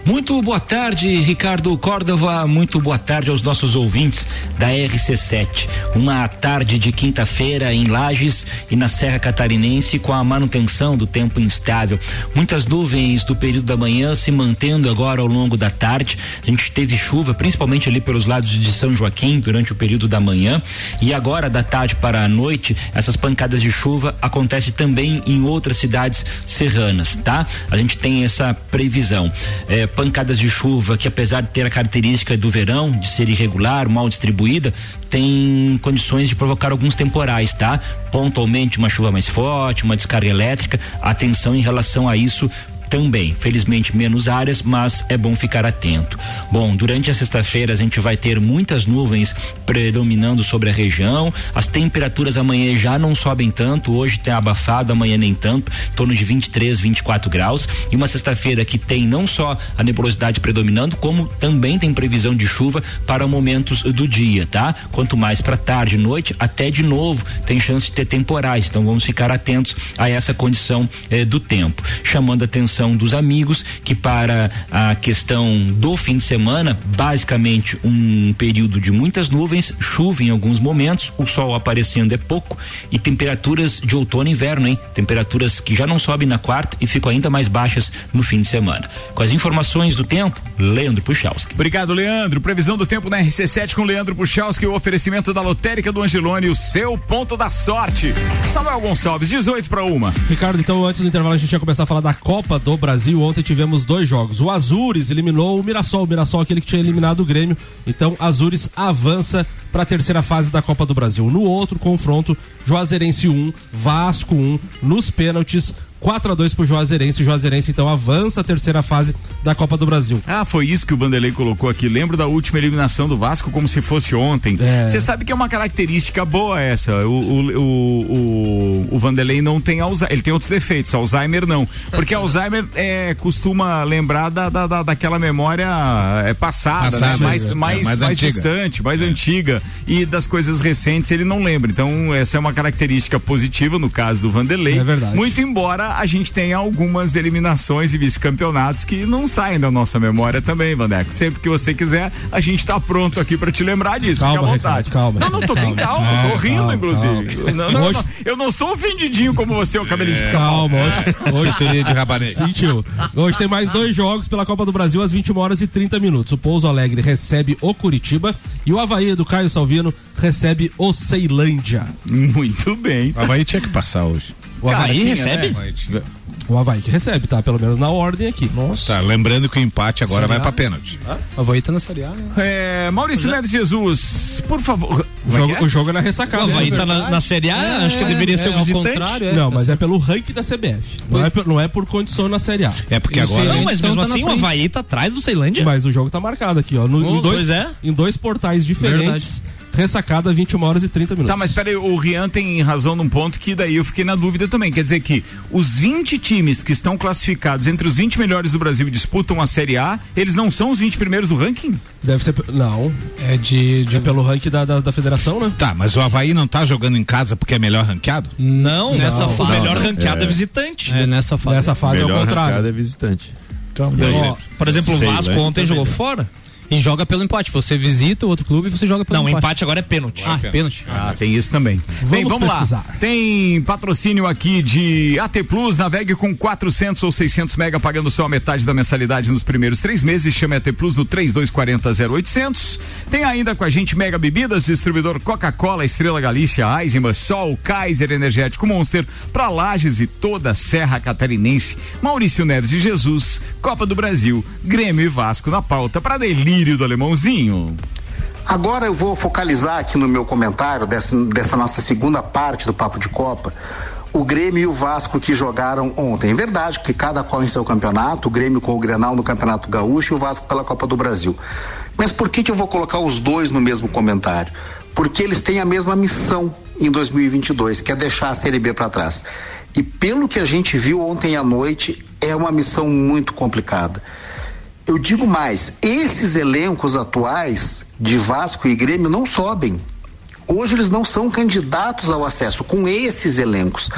Muito boa tarde, Ricardo Córdova. Muito boa tarde aos nossos ouvintes da RC7. Uma tarde de quinta-feira em Lages e na Serra Catarinense com a manutenção do tempo instável. Muitas nuvens do período da manhã se mantendo agora ao longo da tarde. A gente teve chuva, principalmente ali pelos lados de São Joaquim durante o período da manhã. E agora, da tarde para a noite, essas pancadas de chuva acontecem também em outras cidades serranas, tá? A gente tem essa previsão. É, pancadas de chuva que apesar de ter a característica do verão, de ser irregular, mal distribuída, tem condições de provocar alguns temporais, tá? Pontualmente uma chuva mais forte, uma descarga elétrica, atenção em relação a isso também. Felizmente menos áreas, mas é bom ficar atento. Bom, durante a sexta-feira a gente vai ter muitas nuvens predominando sobre a região. As temperaturas amanhã já não sobem tanto. Hoje tem abafado, amanhã nem tanto, em torno de 23, 24 graus. E uma sexta-feira que tem não só a nebulosidade predominando, como também tem previsão de chuva para momentos do dia, tá? Quanto mais para tarde, noite, até de novo tem chance de ter temporais. Então vamos ficar atentos a essa condição eh, do tempo. Chamando a dos amigos que para a questão do fim de semana, basicamente um período de muitas nuvens, chuva em alguns momentos, o sol aparecendo é pouco e temperaturas de outono e inverno, hein? Temperaturas que já não sobem na quarta e ficam ainda mais baixas no fim de semana. Com as informações do tempo, Leandro Puchalski. Obrigado, Leandro. Previsão do tempo na RC7 com Leandro Puchalski, o oferecimento da lotérica do Angelone, o seu ponto da sorte. Samuel Gonçalves, 18 para uma. Ricardo, então antes do intervalo a gente ia começar a falar da Copa do Brasil. Ontem tivemos dois jogos. O Azures eliminou o Mirassol, o Mirassol aquele que tinha eliminado o Grêmio. Então Azures avança para a terceira fase da Copa do Brasil. No outro confronto, Juazeirense 1, Vasco 1, nos pênaltis. 4 a 2 pro Juazeirense. Juazeirense então avança a terceira fase da Copa do Brasil. Ah, foi isso que o Vanderlei colocou aqui. Lembro da última eliminação do Vasco como se fosse ontem. Você sabe que é uma característica boa essa. O, o, o, o, o Vanderlei não tem Alzheimer. Ele tem outros defeitos, Alzheimer não. Porque Alzheimer é, costuma lembrar da, da, da- daquela memória é, passada, Passada, né? mais, é, mais, mais mais, distante, mais antiga. E das coisas recentes ele não lembra. Então, essa é uma característica positiva no caso do Vanderlei. É verdade. Muito embora a gente tenha algumas eliminações e vice-campeonatos que não saem da nossa memória também, Vandeco. Sempre que você quiser, a gente tá pronto aqui para te lembrar disso. Calma, Fica à vontade. Ricardo, calma. Não, não tô bem calma, Calma, tô rindo, calma, inclusive. calma. Não, não, Hoje- não, eu não sou ofendidinho como você, o cabelinho de pica-pau. Calma, hoje, hoje de rabanete. Sentiu. Hoje tem mais dois jogos pela Copa do Brasil às 21 horas e 30 minutos. O Pouso Alegre recebe o Curitiba e o Havaí do Caio Salvino recebe o Ceilândia. Muito bem. O Havaí tinha que passar hoje. O Havaí tinha, recebe? né? O Havaí que recebe, tá? Pelo menos na ordem aqui. Nossa. Tá, lembrando que o empate agora Série vai pra pênalti. O Havaí tá na Série A, né? É, Maurício Neves Jesus, por favor. O jogo, o jogo é na ressacada. O Havaí né? tá na, na Série A? Acho que deveria ser o visitante. contrário, é. Não, mas é pelo ranking da CBF. Não é, por- não é por condição na Série A. É porque E agora. Não, mas Então mesmo tá assim o. Havaí tá atrás do Ceilândia. Mas o jogo tá marcado aqui, ó. No- Oh, em, dois, pois é. em dois portais diferentes. Ressacada 21 horas e 30 minutos. Tá, mas peraí, o Rian tem razão num ponto que daí eu fiquei na dúvida também. Quer dizer que os 20 times que estão classificados entre os 20 melhores do Brasil e disputam a Série A, eles não são os 20 primeiros do ranking? Deve ser. Não. É de. de É pelo ranking da, da, da federação, né? Tá, mas o Havaí não tá jogando em casa porque é melhor ranqueado? Não, Nessa não, fase. O melhor ranqueado é, é. visitante. É, nessa fase. Nessa fase é Melhor o contrário. arrancada é visitante. Então, Ó, Por exemplo, o Vasco né? ontem jogou fora. E joga pelo empate. Você visita o outro clube e você joga pelo Não, empate. empate agora é pênalti. Ah, pênalti. Ah, tem isso também. Bem, Vamos vamos pesquisar. lá. Tem patrocínio aqui de AT Plus, navegue com 400 ou 600 mega pagando só a metade da mensalidade nos primeiros três meses. Chame AT Plus no 3240 0800. Tem ainda com a gente Mega Bebidas, distribuidor Coca-Cola, Estrela Galícia, Eisenbahn, Sol, Kaiser Energético Monster, para Lages e toda a Serra Catarinense. Maurício Neves de Jesus, Copa do Brasil, Grêmio e Vasco na pauta para delírio do alemãozinho. Agora eu vou focalizar aqui no meu comentário dessa, dessa nossa segunda parte do Papo de Copa. O Grêmio e o Vasco que jogaram ontem. É verdade que cada qual em seu campeonato, o Grêmio com o Grenal no Campeonato Gaúcho e o Vasco pela Copa do Brasil. Mas por que, que eu vou colocar os dois no mesmo comentário? Porque eles têm a mesma missão em 2022, que é deixar a Série B para trás. E pelo que a gente viu ontem à noite, é uma missão muito complicada. Eu digo mais, esses elencos atuais de Vasco e Grêmio não sobem. Hoje eles não são candidatos ao acesso com esses elencos.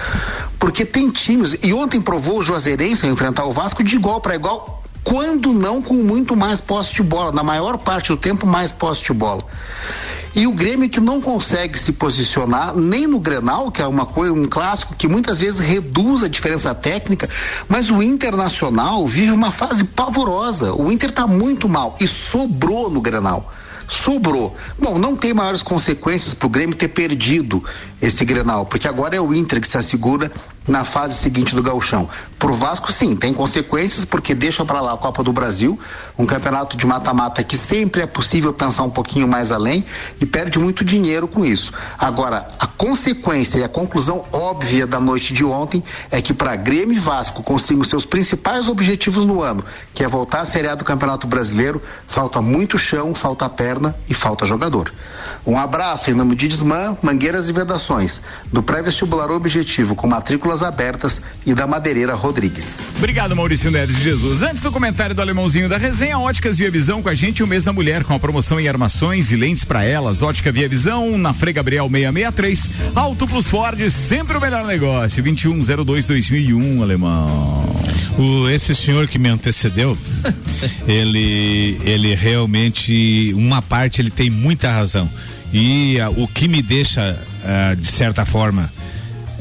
Porque tem times, e ontem provou o Juazeirense ao enfrentar o Vasco de igual para igual, quando não com muito mais posse de bola, na maior parte do tempo mais posse de bola. E o Grêmio que não consegue se posicionar nem no Grenal, que é uma coisa, um clássico que muitas vezes reduz a diferença técnica, mas o Internacional vive uma fase pavorosa. O Inter está muito mal e sobrou no Grenal. Sobrou. Bom, não tem maiores consequências para o Grêmio ter perdido esse Grenal, porque agora é o Inter que se assegura na fase seguinte do gauchão. Pro Vasco, sim, tem consequências porque deixa para lá a Copa do Brasil, um campeonato de mata-mata que sempre é possível pensar um pouquinho mais além e perde muito dinheiro com isso. Agora, a consequência e a conclusão óbvia da noite de ontem é que para Grêmio e Vasco consigam seus principais objetivos no ano, que é voltar à Série A do Campeonato Brasileiro, falta muito chão, falta perna e falta jogador. Um abraço em nome de Desmã, Mangueiras e Vedações, do pré-vestibular Objetivo com matrículas abertas e da Madeireira Rodrigues. Obrigado, Maurício Neves de Jesus. Antes do comentário do alemãozinho da resenha, Óticas Via Visão com a gente o mês da mulher, com a promoção em armações e lentes para elas. Ótica Via Visão, na Frei Gabriel 663. Auto Plus Ford, sempre o melhor negócio. 2102 2001, alemão. O, esse senhor que me antecedeu, ele, ele realmente, uma parte, ele tem muita razão. E ah, o que me deixa, ah, de certa forma,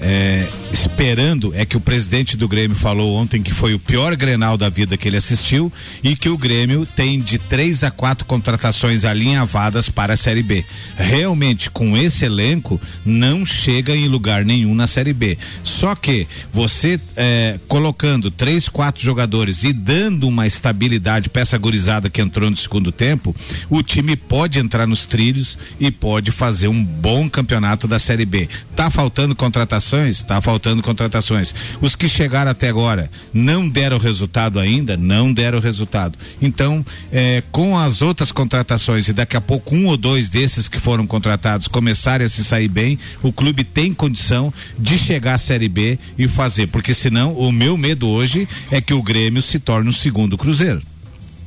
é, esperando é que o presidente do Grêmio falou ontem que foi o pior Grenal da vida que ele assistiu e que o Grêmio tem de três a quatro contratações alinhavadas para a Série B. Realmente, com esse elenco, não chega em lugar nenhum na Série B. Só que você é, colocando três, quatro jogadores e dando uma estabilidade essa gurizada que entrou no segundo tempo, o time pode entrar nos trilhos e pode fazer um bom campeonato da Série B. Tá faltando contratações? Tá faltando contratações. Os que chegaram até agora não deram resultado ainda? Não deram resultado. Então, eh, com as outras contratações e daqui a pouco um ou dois desses que foram contratados começarem a se sair bem, o clube tem condição de chegar à Série B e fazer, porque senão o meu medo hoje é que o Grêmio se torne o segundo Cruzeiro.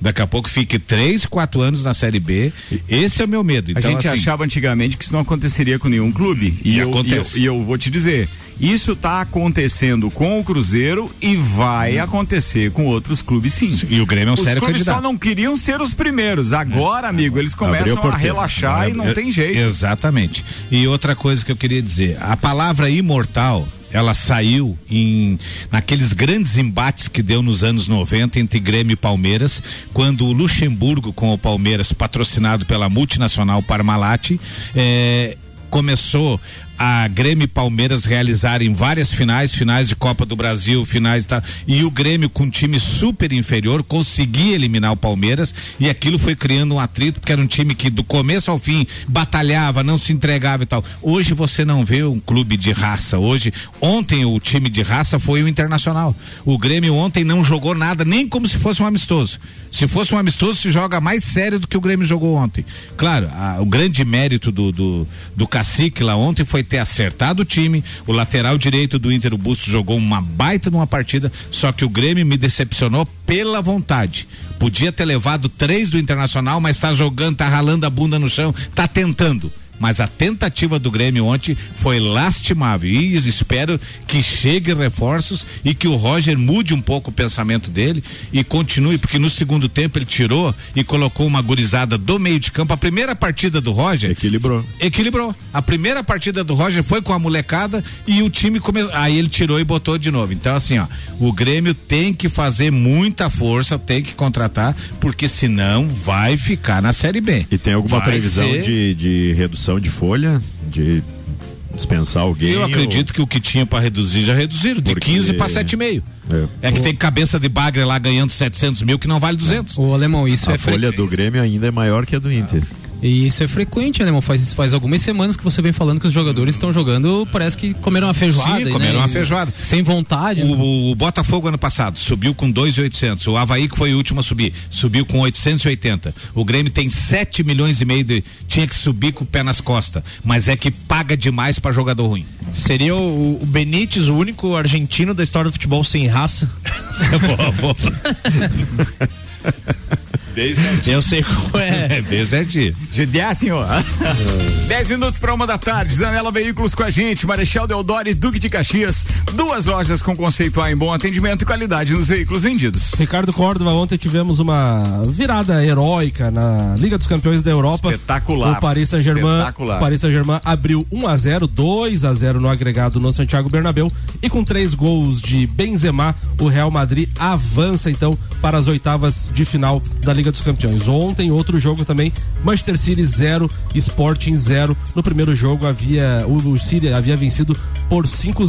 Daqui a pouco fique três, quatro anos na Série B. Esse é o meu medo. Então, a gente assim, achava antigamente que isso não aconteceria com nenhum clube. E, E eu, acontece. E eu, e eu vou te dizer, isso está acontecendo com o Cruzeiro e vai acontecer com outros clubes sim. E o Grêmio é um os sério clubes candidato. só não queriam ser os primeiros. Agora, amigo, eles começam a relaxar e não É, tem jeito. Exatamente. E outra coisa que eu queria dizer, a palavra imortal, ela saiu em naqueles grandes embates que deu nos anos 90 entre Grêmio e Palmeiras, quando o Luxemburgo com o Palmeiras, patrocinado pela multinacional Parmalat, eh, começou a Grêmio e Palmeiras realizarem várias finais, finais de Copa do Brasil, finais da e o Grêmio com um time super inferior conseguia eliminar o Palmeiras e aquilo foi criando um atrito porque era um time que do começo ao fim batalhava, não se entregava e tal. Hoje você não vê um clube de raça. Hoje, ontem o time de raça foi o Internacional. O Grêmio ontem não jogou nada, nem como se fosse um amistoso. Se fosse um amistoso, se joga mais sério do que o Grêmio jogou ontem. Claro, a- o grande mérito do, do, do cacique lá ontem foi ter acertado o time. O lateral direito do Inter, o Busto, jogou uma baita numa partida, só que o Grêmio me decepcionou pela vontade. Podia ter levado três do Internacional, mas tá jogando, tá ralando a bunda no chão, tá tentando mas a tentativa do Grêmio ontem foi lastimável e espero que chegue reforços e que o Roger mude um pouco o pensamento dele e continue, porque no segundo tempo ele tirou e colocou uma gurizada do meio de campo. A primeira partida do Roger equilibrou. Equilibrou. A primeira partida do Roger foi com a molecada e o time começou. Aí ele tirou e botou de novo. Então, assim, ó, o Grêmio tem que fazer muita força, tem que contratar, porque senão vai ficar na Série B. E tem alguma Vai previsão ser- de, de redução de folha? De dispensar alguém? Eu acredito que o que tinha para reduzir já reduziram, de Porque- 15 para 7,5. É. que tem cabeça de bagre lá ganhando 700 mil que não vale 200. O alemão, isso a é fre- folha do Grêmio ainda é maior que a do Inter. E isso é frequente, alemão. Faz, faz algumas semanas que você vem falando que os jogadores estão jogando, parece que comeram uma feijoada. Sim, comeram né? uma feijoada. Sem vontade. né? O, o Botafogo ano passado subiu com 2,800. O Havaí, que foi o último a subir, subiu com 880. O Grêmio tem 7 milhões e meio de. Tinha que subir com o pé nas costas. Mas é que paga demais para jogador ruim. Seria o, o Benítez o único argentino da história do futebol sem raça? boa, boa. Bem certinho. Eu sei como é. Bem certinho. Judiar, senhor. 10 minutos para uma da tarde. Zanela Veículos com a gente. Marechal Deodoro e Duque de Caxias. Duas lojas com conceito A em bom atendimento e qualidade nos veículos vendidos. Ricardo Córdova, ontem tivemos uma virada heróica na Liga dos Campeões da Europa. Espetacular. O Paris Saint-Germain, o Paris Saint-Germain abriu 1 a 0, 2 a 0 no agregado no Santiago Bernabéu e com três gols de Benzema, o Real Madrid avança então para as oitavas de final da Liga Liga dos Campeões. Ontem, outro jogo também, Manchester City 0, Sporting 0. No primeiro jogo havia o, City havia vencido por 5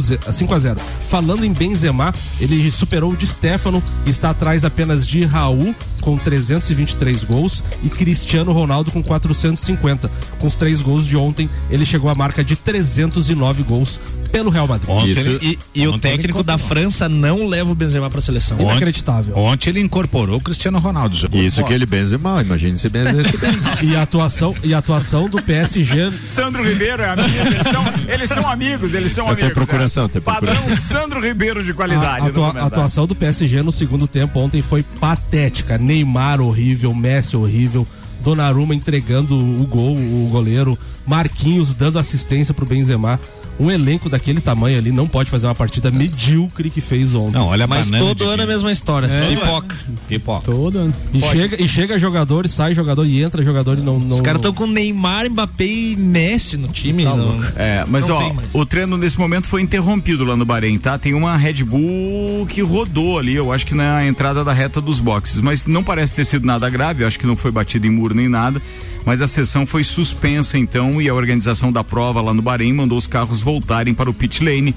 a 0. Falando em Benzema, ele superou o de Stefano está atrás apenas de Raul com 323 gols e Cristiano Ronaldo com 450. Com os três gols de ontem, ele chegou à marca de 309 gols pelo Real Madrid. Ontem, Isso- e e o ontem ele técnico da França não leva o Benzema pra seleção. Inacreditável. Ontem ele incorporou o Cristiano Ronaldo. jogou Isso que ele benze mal, imagine se bem. E a atuação, e a atuação do PSG Sandro Ribeiro é amigo, eles são, eles são amigos, eles são Só tem amigos. procuração, é. tem Padrão procuração. Sandro Ribeiro de qualidade. A, atua- a atuação do PSG no segundo tempo ontem foi patética. Neymar horrível, Messi horrível, Donnarumma entregando o gol, o goleiro, Marquinhos dando assistência pro Benzema. Um elenco daquele tamanho ali não pode fazer uma partida medíocre que fez ontem. Não, olha a Mas todo ano é a mesma história. É. Pipoca. Pipoca. Todo ano. E chega, e chega jogador, e sai jogador, e entra jogador e não. não Os caras estão com Neymar, Mbappé e Messi no time. Tá não- louco. É, mas Não ó, o treino nesse momento foi interrompido lá no Bahrein, tá? Tem uma Red Bull que rodou ali, eu acho que na entrada da reta dos boxes, mas não parece ter sido nada grave, eu acho que não foi batido em muro nem nada, mas a sessão foi suspensa então e a organização da prova lá no Bahrein mandou os carros voltarem para o pit lane.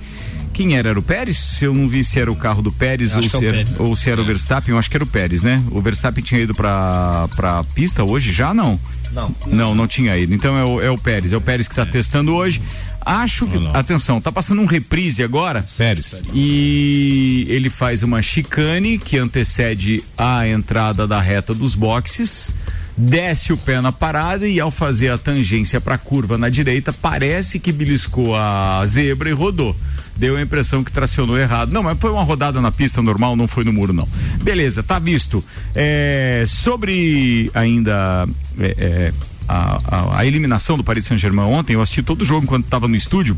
Quem era? Era o Pérez? Eu não vi se era o carro do Pérez ou que se, é era, Pérez. ou se era o Verstappen, eu acho que era o Pérez, né? O Verstappen tinha ido pra, pra pista hoje já? Não. Não. Não, não tinha ido. Então é o, é o Pérez, é o Pérez que está testando hoje. Acho que. Atenção, tá passando um reprise agora. Sério. E ele faz uma chicane que antecede a entrada da reta dos boxes. Desce o pé na parada e ao fazer a tangência para a curva na direita, parece que beliscou a zebra e rodou. Deu a impressão que tracionou errado. Não, mas foi uma rodada na pista normal, não foi no muro, não. Beleza, tá visto. É, sobre ainda é, é, a, a- a eliminação do Paris Saint-Germain ontem, eu assisti todo o jogo enquanto estava no estúdio.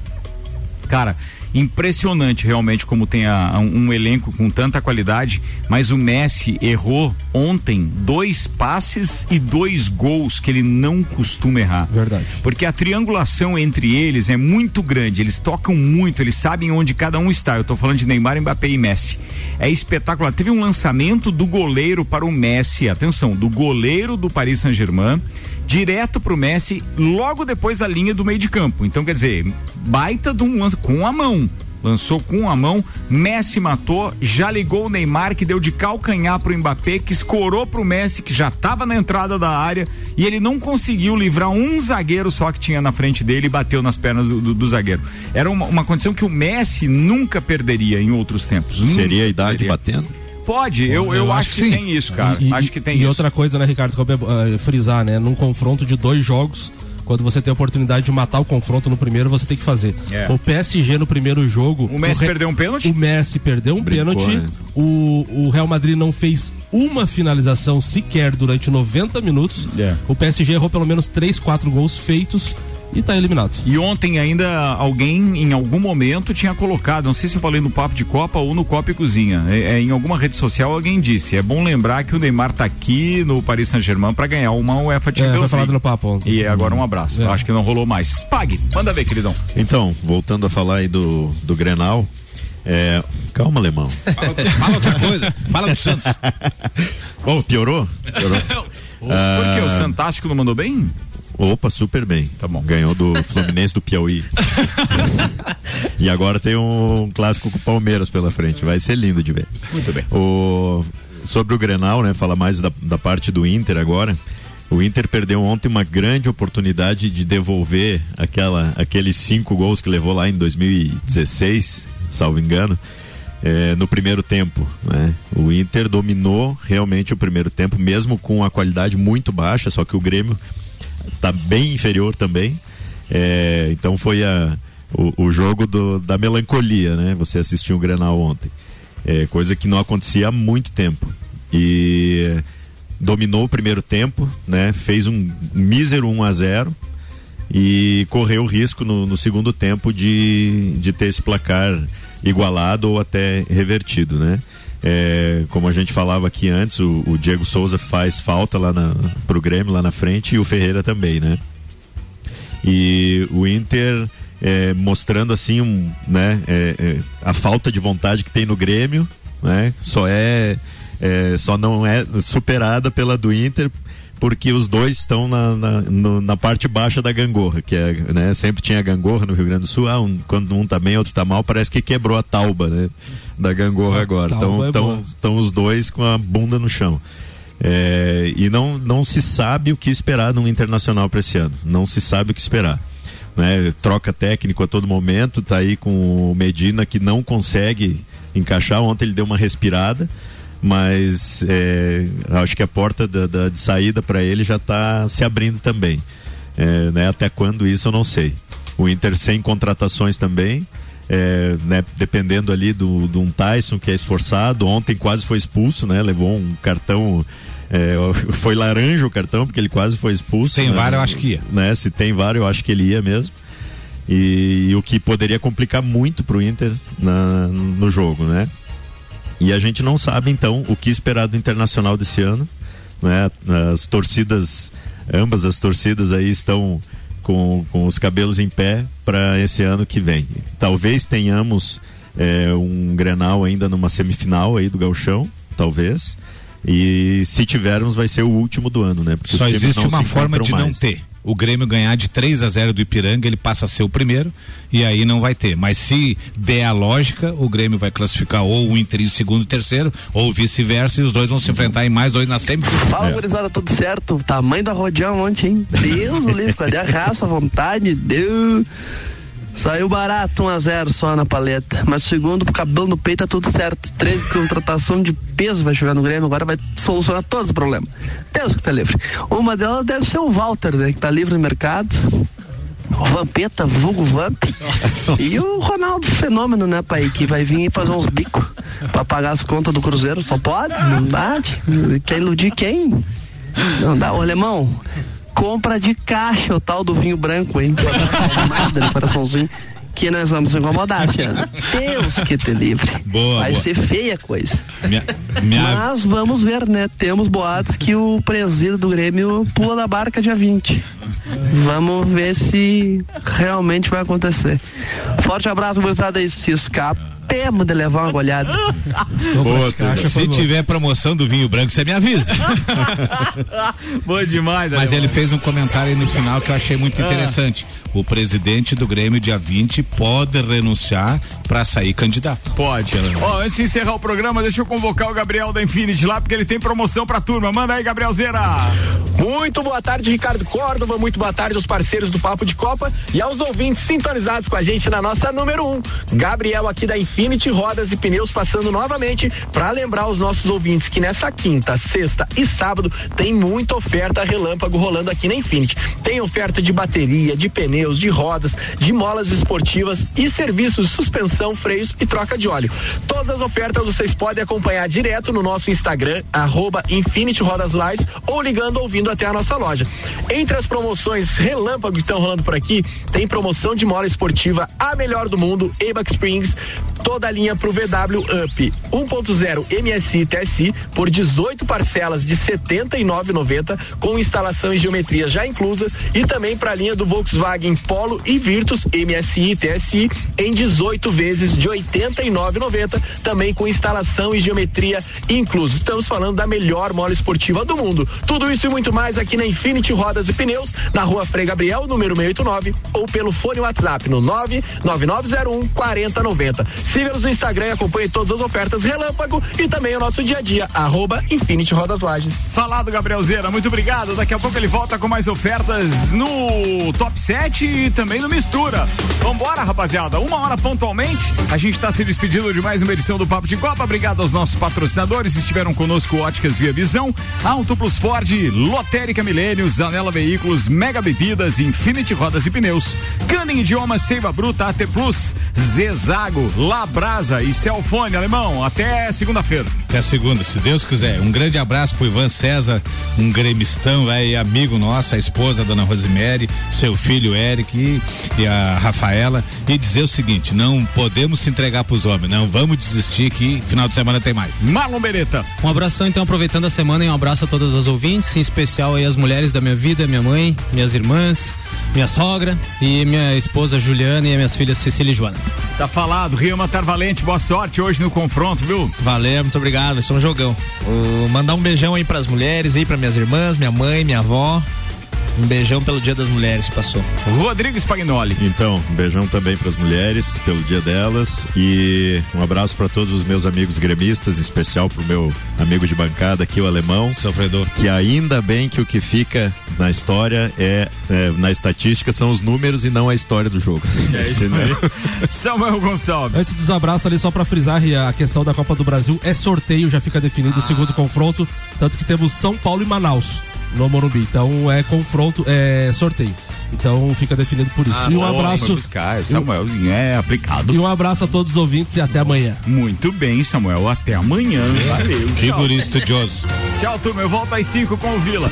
Cara, impressionante realmente como tem a- a- um, elenco com tanta qualidade, mas o Messi errou ontem dois passes e dois gols que ele não costuma errar. Verdade. Porque a triangulação entre eles é muito grande, eles tocam muito, eles sabem onde cada um está. Eu tô falando de Neymar, Mbappé e Messi. É espetacular. Teve um lançamento do goleiro para o Messi, atenção, do goleiro do Paris Saint-Germain direto pro Messi logo depois da linha do meio de campo. Então, quer dizer, baita de um lance com a mão. Lançou com a mão, Messi matou, já ligou o Neymar que deu de calcanhar pro Mbappé, que escorou pro Messi que já estava na entrada da área e ele não conseguiu livrar um zagueiro só que tinha na frente dele e bateu nas pernas do, do- do zagueiro. Era uma, uma condição que o Messi nunca perderia em outros tempos. Nunca Seria a idade perderia. batendo? Pode, eu, eu, acho, que, tem isso, cara. E, acho que tem e isso. outra coisa, né, Ricardo, que eu vou, eh, frisar, né? Num confronto de dois jogos, quando você tem a oportunidade de matar o confronto no primeiro, você tem que fazer. É. O PSG no primeiro jogo. O Messi re- perdeu um pênalti? O Messi perdeu um Brincou, pênalti. né? O, o Real Madrid não fez uma finalização sequer durante 90 minutos. É. O PSG errou pelo menos 3, 4 gols feitos e tá eliminado. E ontem ainda alguém em algum momento tinha colocado, não sei se eu falei no papo de Copa ou no Copa e Cozinha, é, é, em alguma rede social alguém disse, é bom lembrar que o Neymar tá aqui no Paris Saint-Germain para ganhar uma UEFA É, Champions foi falado League. no papo ontem. E agora um abraço. É. Acho que não rolou mais. Pague, manda ver, queridão. Então, voltando a falar aí do, do Grenal, é, calma, alemão. Fala outra coisa. Fala do Santos. Bom, piorou? Piorou. Porque o Ah, Santástico não mandou bem? Opa, super bem. Tá bom. Ganhou do Fluminense do Piauí. e agora tem um clássico com o Palmeiras pela frente. Vai ser lindo de ver. Muito bem. O, sobre o Grenal, né? Fala mais da, da parte do Inter agora. O Inter perdeu ontem uma grande oportunidade de devolver aquela, aqueles cinco gols que levou lá em 2016, salvo engano, eh, no primeiro tempo. Né? O Inter dominou realmente o primeiro tempo, mesmo com a qualidade muito baixa, só que o Grêmio está bem inferior também. Eh, então foi a, o, o jogo do- da melancolia, né? Você assistiu o Grenal ontem. É, coisa que não acontecia há muito tempo. E dominou o primeiro tempo, né? Fez um mísero 1 a 0 e correu o risco no, no segundo tempo de, de ter esse placar igualado ou até revertido, né? É, como a gente falava aqui antes, o, o Diego Souza faz falta lá na, pro Grêmio lá na frente e o Ferreira também, né? E o Inter é, mostrando assim um, né, é, é, a falta de vontade que tem no Grêmio, né? Só é é, só não é superada pela do Inter porque os dois estão na, na, no- na parte baixa da gangorra, que é, né, sempre tinha gangorra no Rio Grande do Sul, ah, um- quando um tá bem, outro tá mal, parece que quebrou a tauba, né, da gangorra agora. Então, então, boa. estão os dois com a bunda no chão. É, e não, não se sabe o que esperar num internacional para esse ano. Não se sabe o que esperar. Né? Troca técnico a todo momento, tá aí com o Medina que não consegue encaixar. Ontem ele deu uma respirada, mas é, acho que a porta da, da- de saída para ele já está se abrindo também. É, né? Até quando isso eu não sei. O Inter sem contratações também. É, né, dependendo ali do, do um Tyson que é esforçado, ontem quase foi expulso, né? Levou um cartão, é, foi laranja o cartão porque ele quase foi expulso. Tem né? VAR, eu acho que ia. Né? Se tem VAR, eu acho que ele ia mesmo. E, e o que poderia complicar muito pro Inter na- no jogo, né? E a gente não sabe então o que esperar do Internacional desse ano, né? As torcidas, ambas as torcidas aí estão com, com os cabelos em pé para esse ano que vem. Talvez tenhamos é, um Grenal ainda numa semifinal aí do Gauchão, talvez. E se tivermos vai ser o último do ano, né? Porque Só existe não uma forma de não mais. ter. O Grêmio ganhar de 3 a 0 do Ipiranga, ele passa a ser o primeiro e aí não vai ter. Mas se der a lógica, o Grêmio vai classificar ou o Inter em segundo e terceiro, ou vice-versa, e os dois vão se enfrentar em mais dois na semifinal. Fala, gurizada, tudo certo? Tamanho da rodeão ontem, hein? Deus o livre, cadê a raça, a vontade? Deus. Saiu barato 1x0 só na paleta. Mas segundo, pro cabelo no peito tá tudo certo. 13 contratação de peso vai chegar no Grêmio, agora vai solucionar todos os problemas. Deus que tá livre. Uma delas deve ser o Walter, né? Que tá livre no mercado. O Vampeta, vulgo Vamp. E o Ronaldo Fenômeno, né, pai? Que vai vir fazer uns bicos pra pagar as contas do Cruzeiro. Só pode? Não dá? Quer iludir quem? Não dá. Ô, alemão, compra de caixa o tal do vinho branco, hein? Nada de coraçãozinho. Que nós vamos incomodar, ano. Deus que te livre. Boa, Vai boa. ser feia a coisa. Minha, minha, Mas vamos ver, né? Temos boatos que o presídio do Grêmio pula da barca dia 20. Vamos ver se realmente vai acontecer. Forte abraço. E se escapemos de levar uma goleada. Boa, se tiver promoção do vinho branco, você me avisa. Boa demais, Mas ele fez um comentário aí no final que eu achei muito Ah. interessante. O presidente do Grêmio, dia 20, pode renunciar para sair candidato. Pode. Ó, antes de encerrar o programa, deixa eu convocar o Gabriel da Infinity lá, porque ele tem promoção pra turma. Manda aí, Gabriel Zera. Muito boa tarde, Ricardo Córdova. Muito boa tarde aos parceiros do Papo de Copa e aos ouvintes sintonizados com a gente na nossa número 1. Um. Gabriel aqui da Infinity Rodas e Pneus passando novamente para lembrar os nossos ouvintes que nessa quinta, sexta e sábado tem muita oferta relâmpago rolando aqui na Infinity. Tem oferta de bateria, de pneus, de rodas, de molas esportivas e serviços de suspensão, freios e troca de óleo. Todas as ofertas vocês podem acompanhar direto no nosso Instagram, arroba Infinity Rodas ou ligando ou vindo até a nossa loja. Entre as promoções relâmpago que estão rolando por aqui, tem promoção de mola esportiva a melhor do mundo, Ebac Springs, toda a linha pro VW Up 1.0 MSI TSI por 18 parcelas de R$ 79,90 com instalação e geometria já inclusa e também para a linha do Volkswagen Polo e Virtus MSI TSI em 18 vezes de R$ 89,90 também com instalação e geometria incluso. Estamos falando da melhor mola esportiva do mundo. Tudo isso e muito mais aqui na Infinity Rodas e Pneus, na rua Frei Gabriel, número 689, ou pelo fone WhatsApp no 99901 4090. Siga-nos no Instagram e acompanhe todas as ofertas relâmpago e também o nosso dia a dia, arroba Infinity Rodas Lages. Falado, Gabriel Zera, muito obrigado. Daqui a pouco ele volta com mais ofertas no Top 7 e também no Mistura. Vambora, rapaziada. Uma hora pontualmente. A gente está se despedindo de mais uma edição do Papo de Copa. Obrigado aos nossos patrocinadores. Estiveram conosco Óticas Via Visão, Auto Plus Ford, Lotérica Milênios, Anela Veículos, Mega Bebidas, Infinity Rodas e Pneus, Canning Idiomas, Seiva Bruta, AT Plus, Zezago, Labrasa e Celfone, alemão. Até segunda-feira. Até segunda, se Deus quiser. Um grande abraço pro Ivan César, um gremistão, é, e amigo nosso, a esposa, a dona Rosemary, seu filho Eric e, e a Rafaela. E dizer o seguinte: não podemos se entregar pros homens, não vamos desistir que final de semana tem mais. Marlon Beretta. Um abração, então, aproveitando a semana, e um abraço a todas as ouvintes, em especial aí as mulheres da minha vida, minha mãe, minhas irmãs, minha sogra e minha esposa Juliana e minhas filhas Cecília e Joana. Tá falado, Rio Matar Valente, boa sorte hoje no confronto, viu? Valeu, muito obrigado, vai ser um jogão. Vou mandar um beijão aí pras mulheres, aí pra minhas irmãs, minha mãe, minha avó. Um beijão pelo Dia das Mulheres que passou. Rodrigo Spagnoli. Então, um beijão também para as mulheres pelo dia delas e um abraço para todos os meus amigos gremistas, em especial pro meu amigo de bancada aqui, o alemão. Sofredor. Que ainda bem que o que fica na história é, é, na estatística são os números e não a história do jogo. É isso aí. Samuel Gonçalves. Antes dos abraços ali, só pra frisar a questão da Copa do Brasil é sorteio, já fica definido o segundo confronto, tanto que temos São Paulo e Manaus no Morumbi. Então é confronto, é sorteio. Então fica definido por isso. Ah, e um bom, abraço. buscar, Samuelzinho é aplicado. E um abraço a todos os ouvintes e até amanhã. Muito bem, Samuel. Até amanhã. Valeu. Figura Tchau. estudioso. Tchau, turma. Eu volto às 5 com o Vila.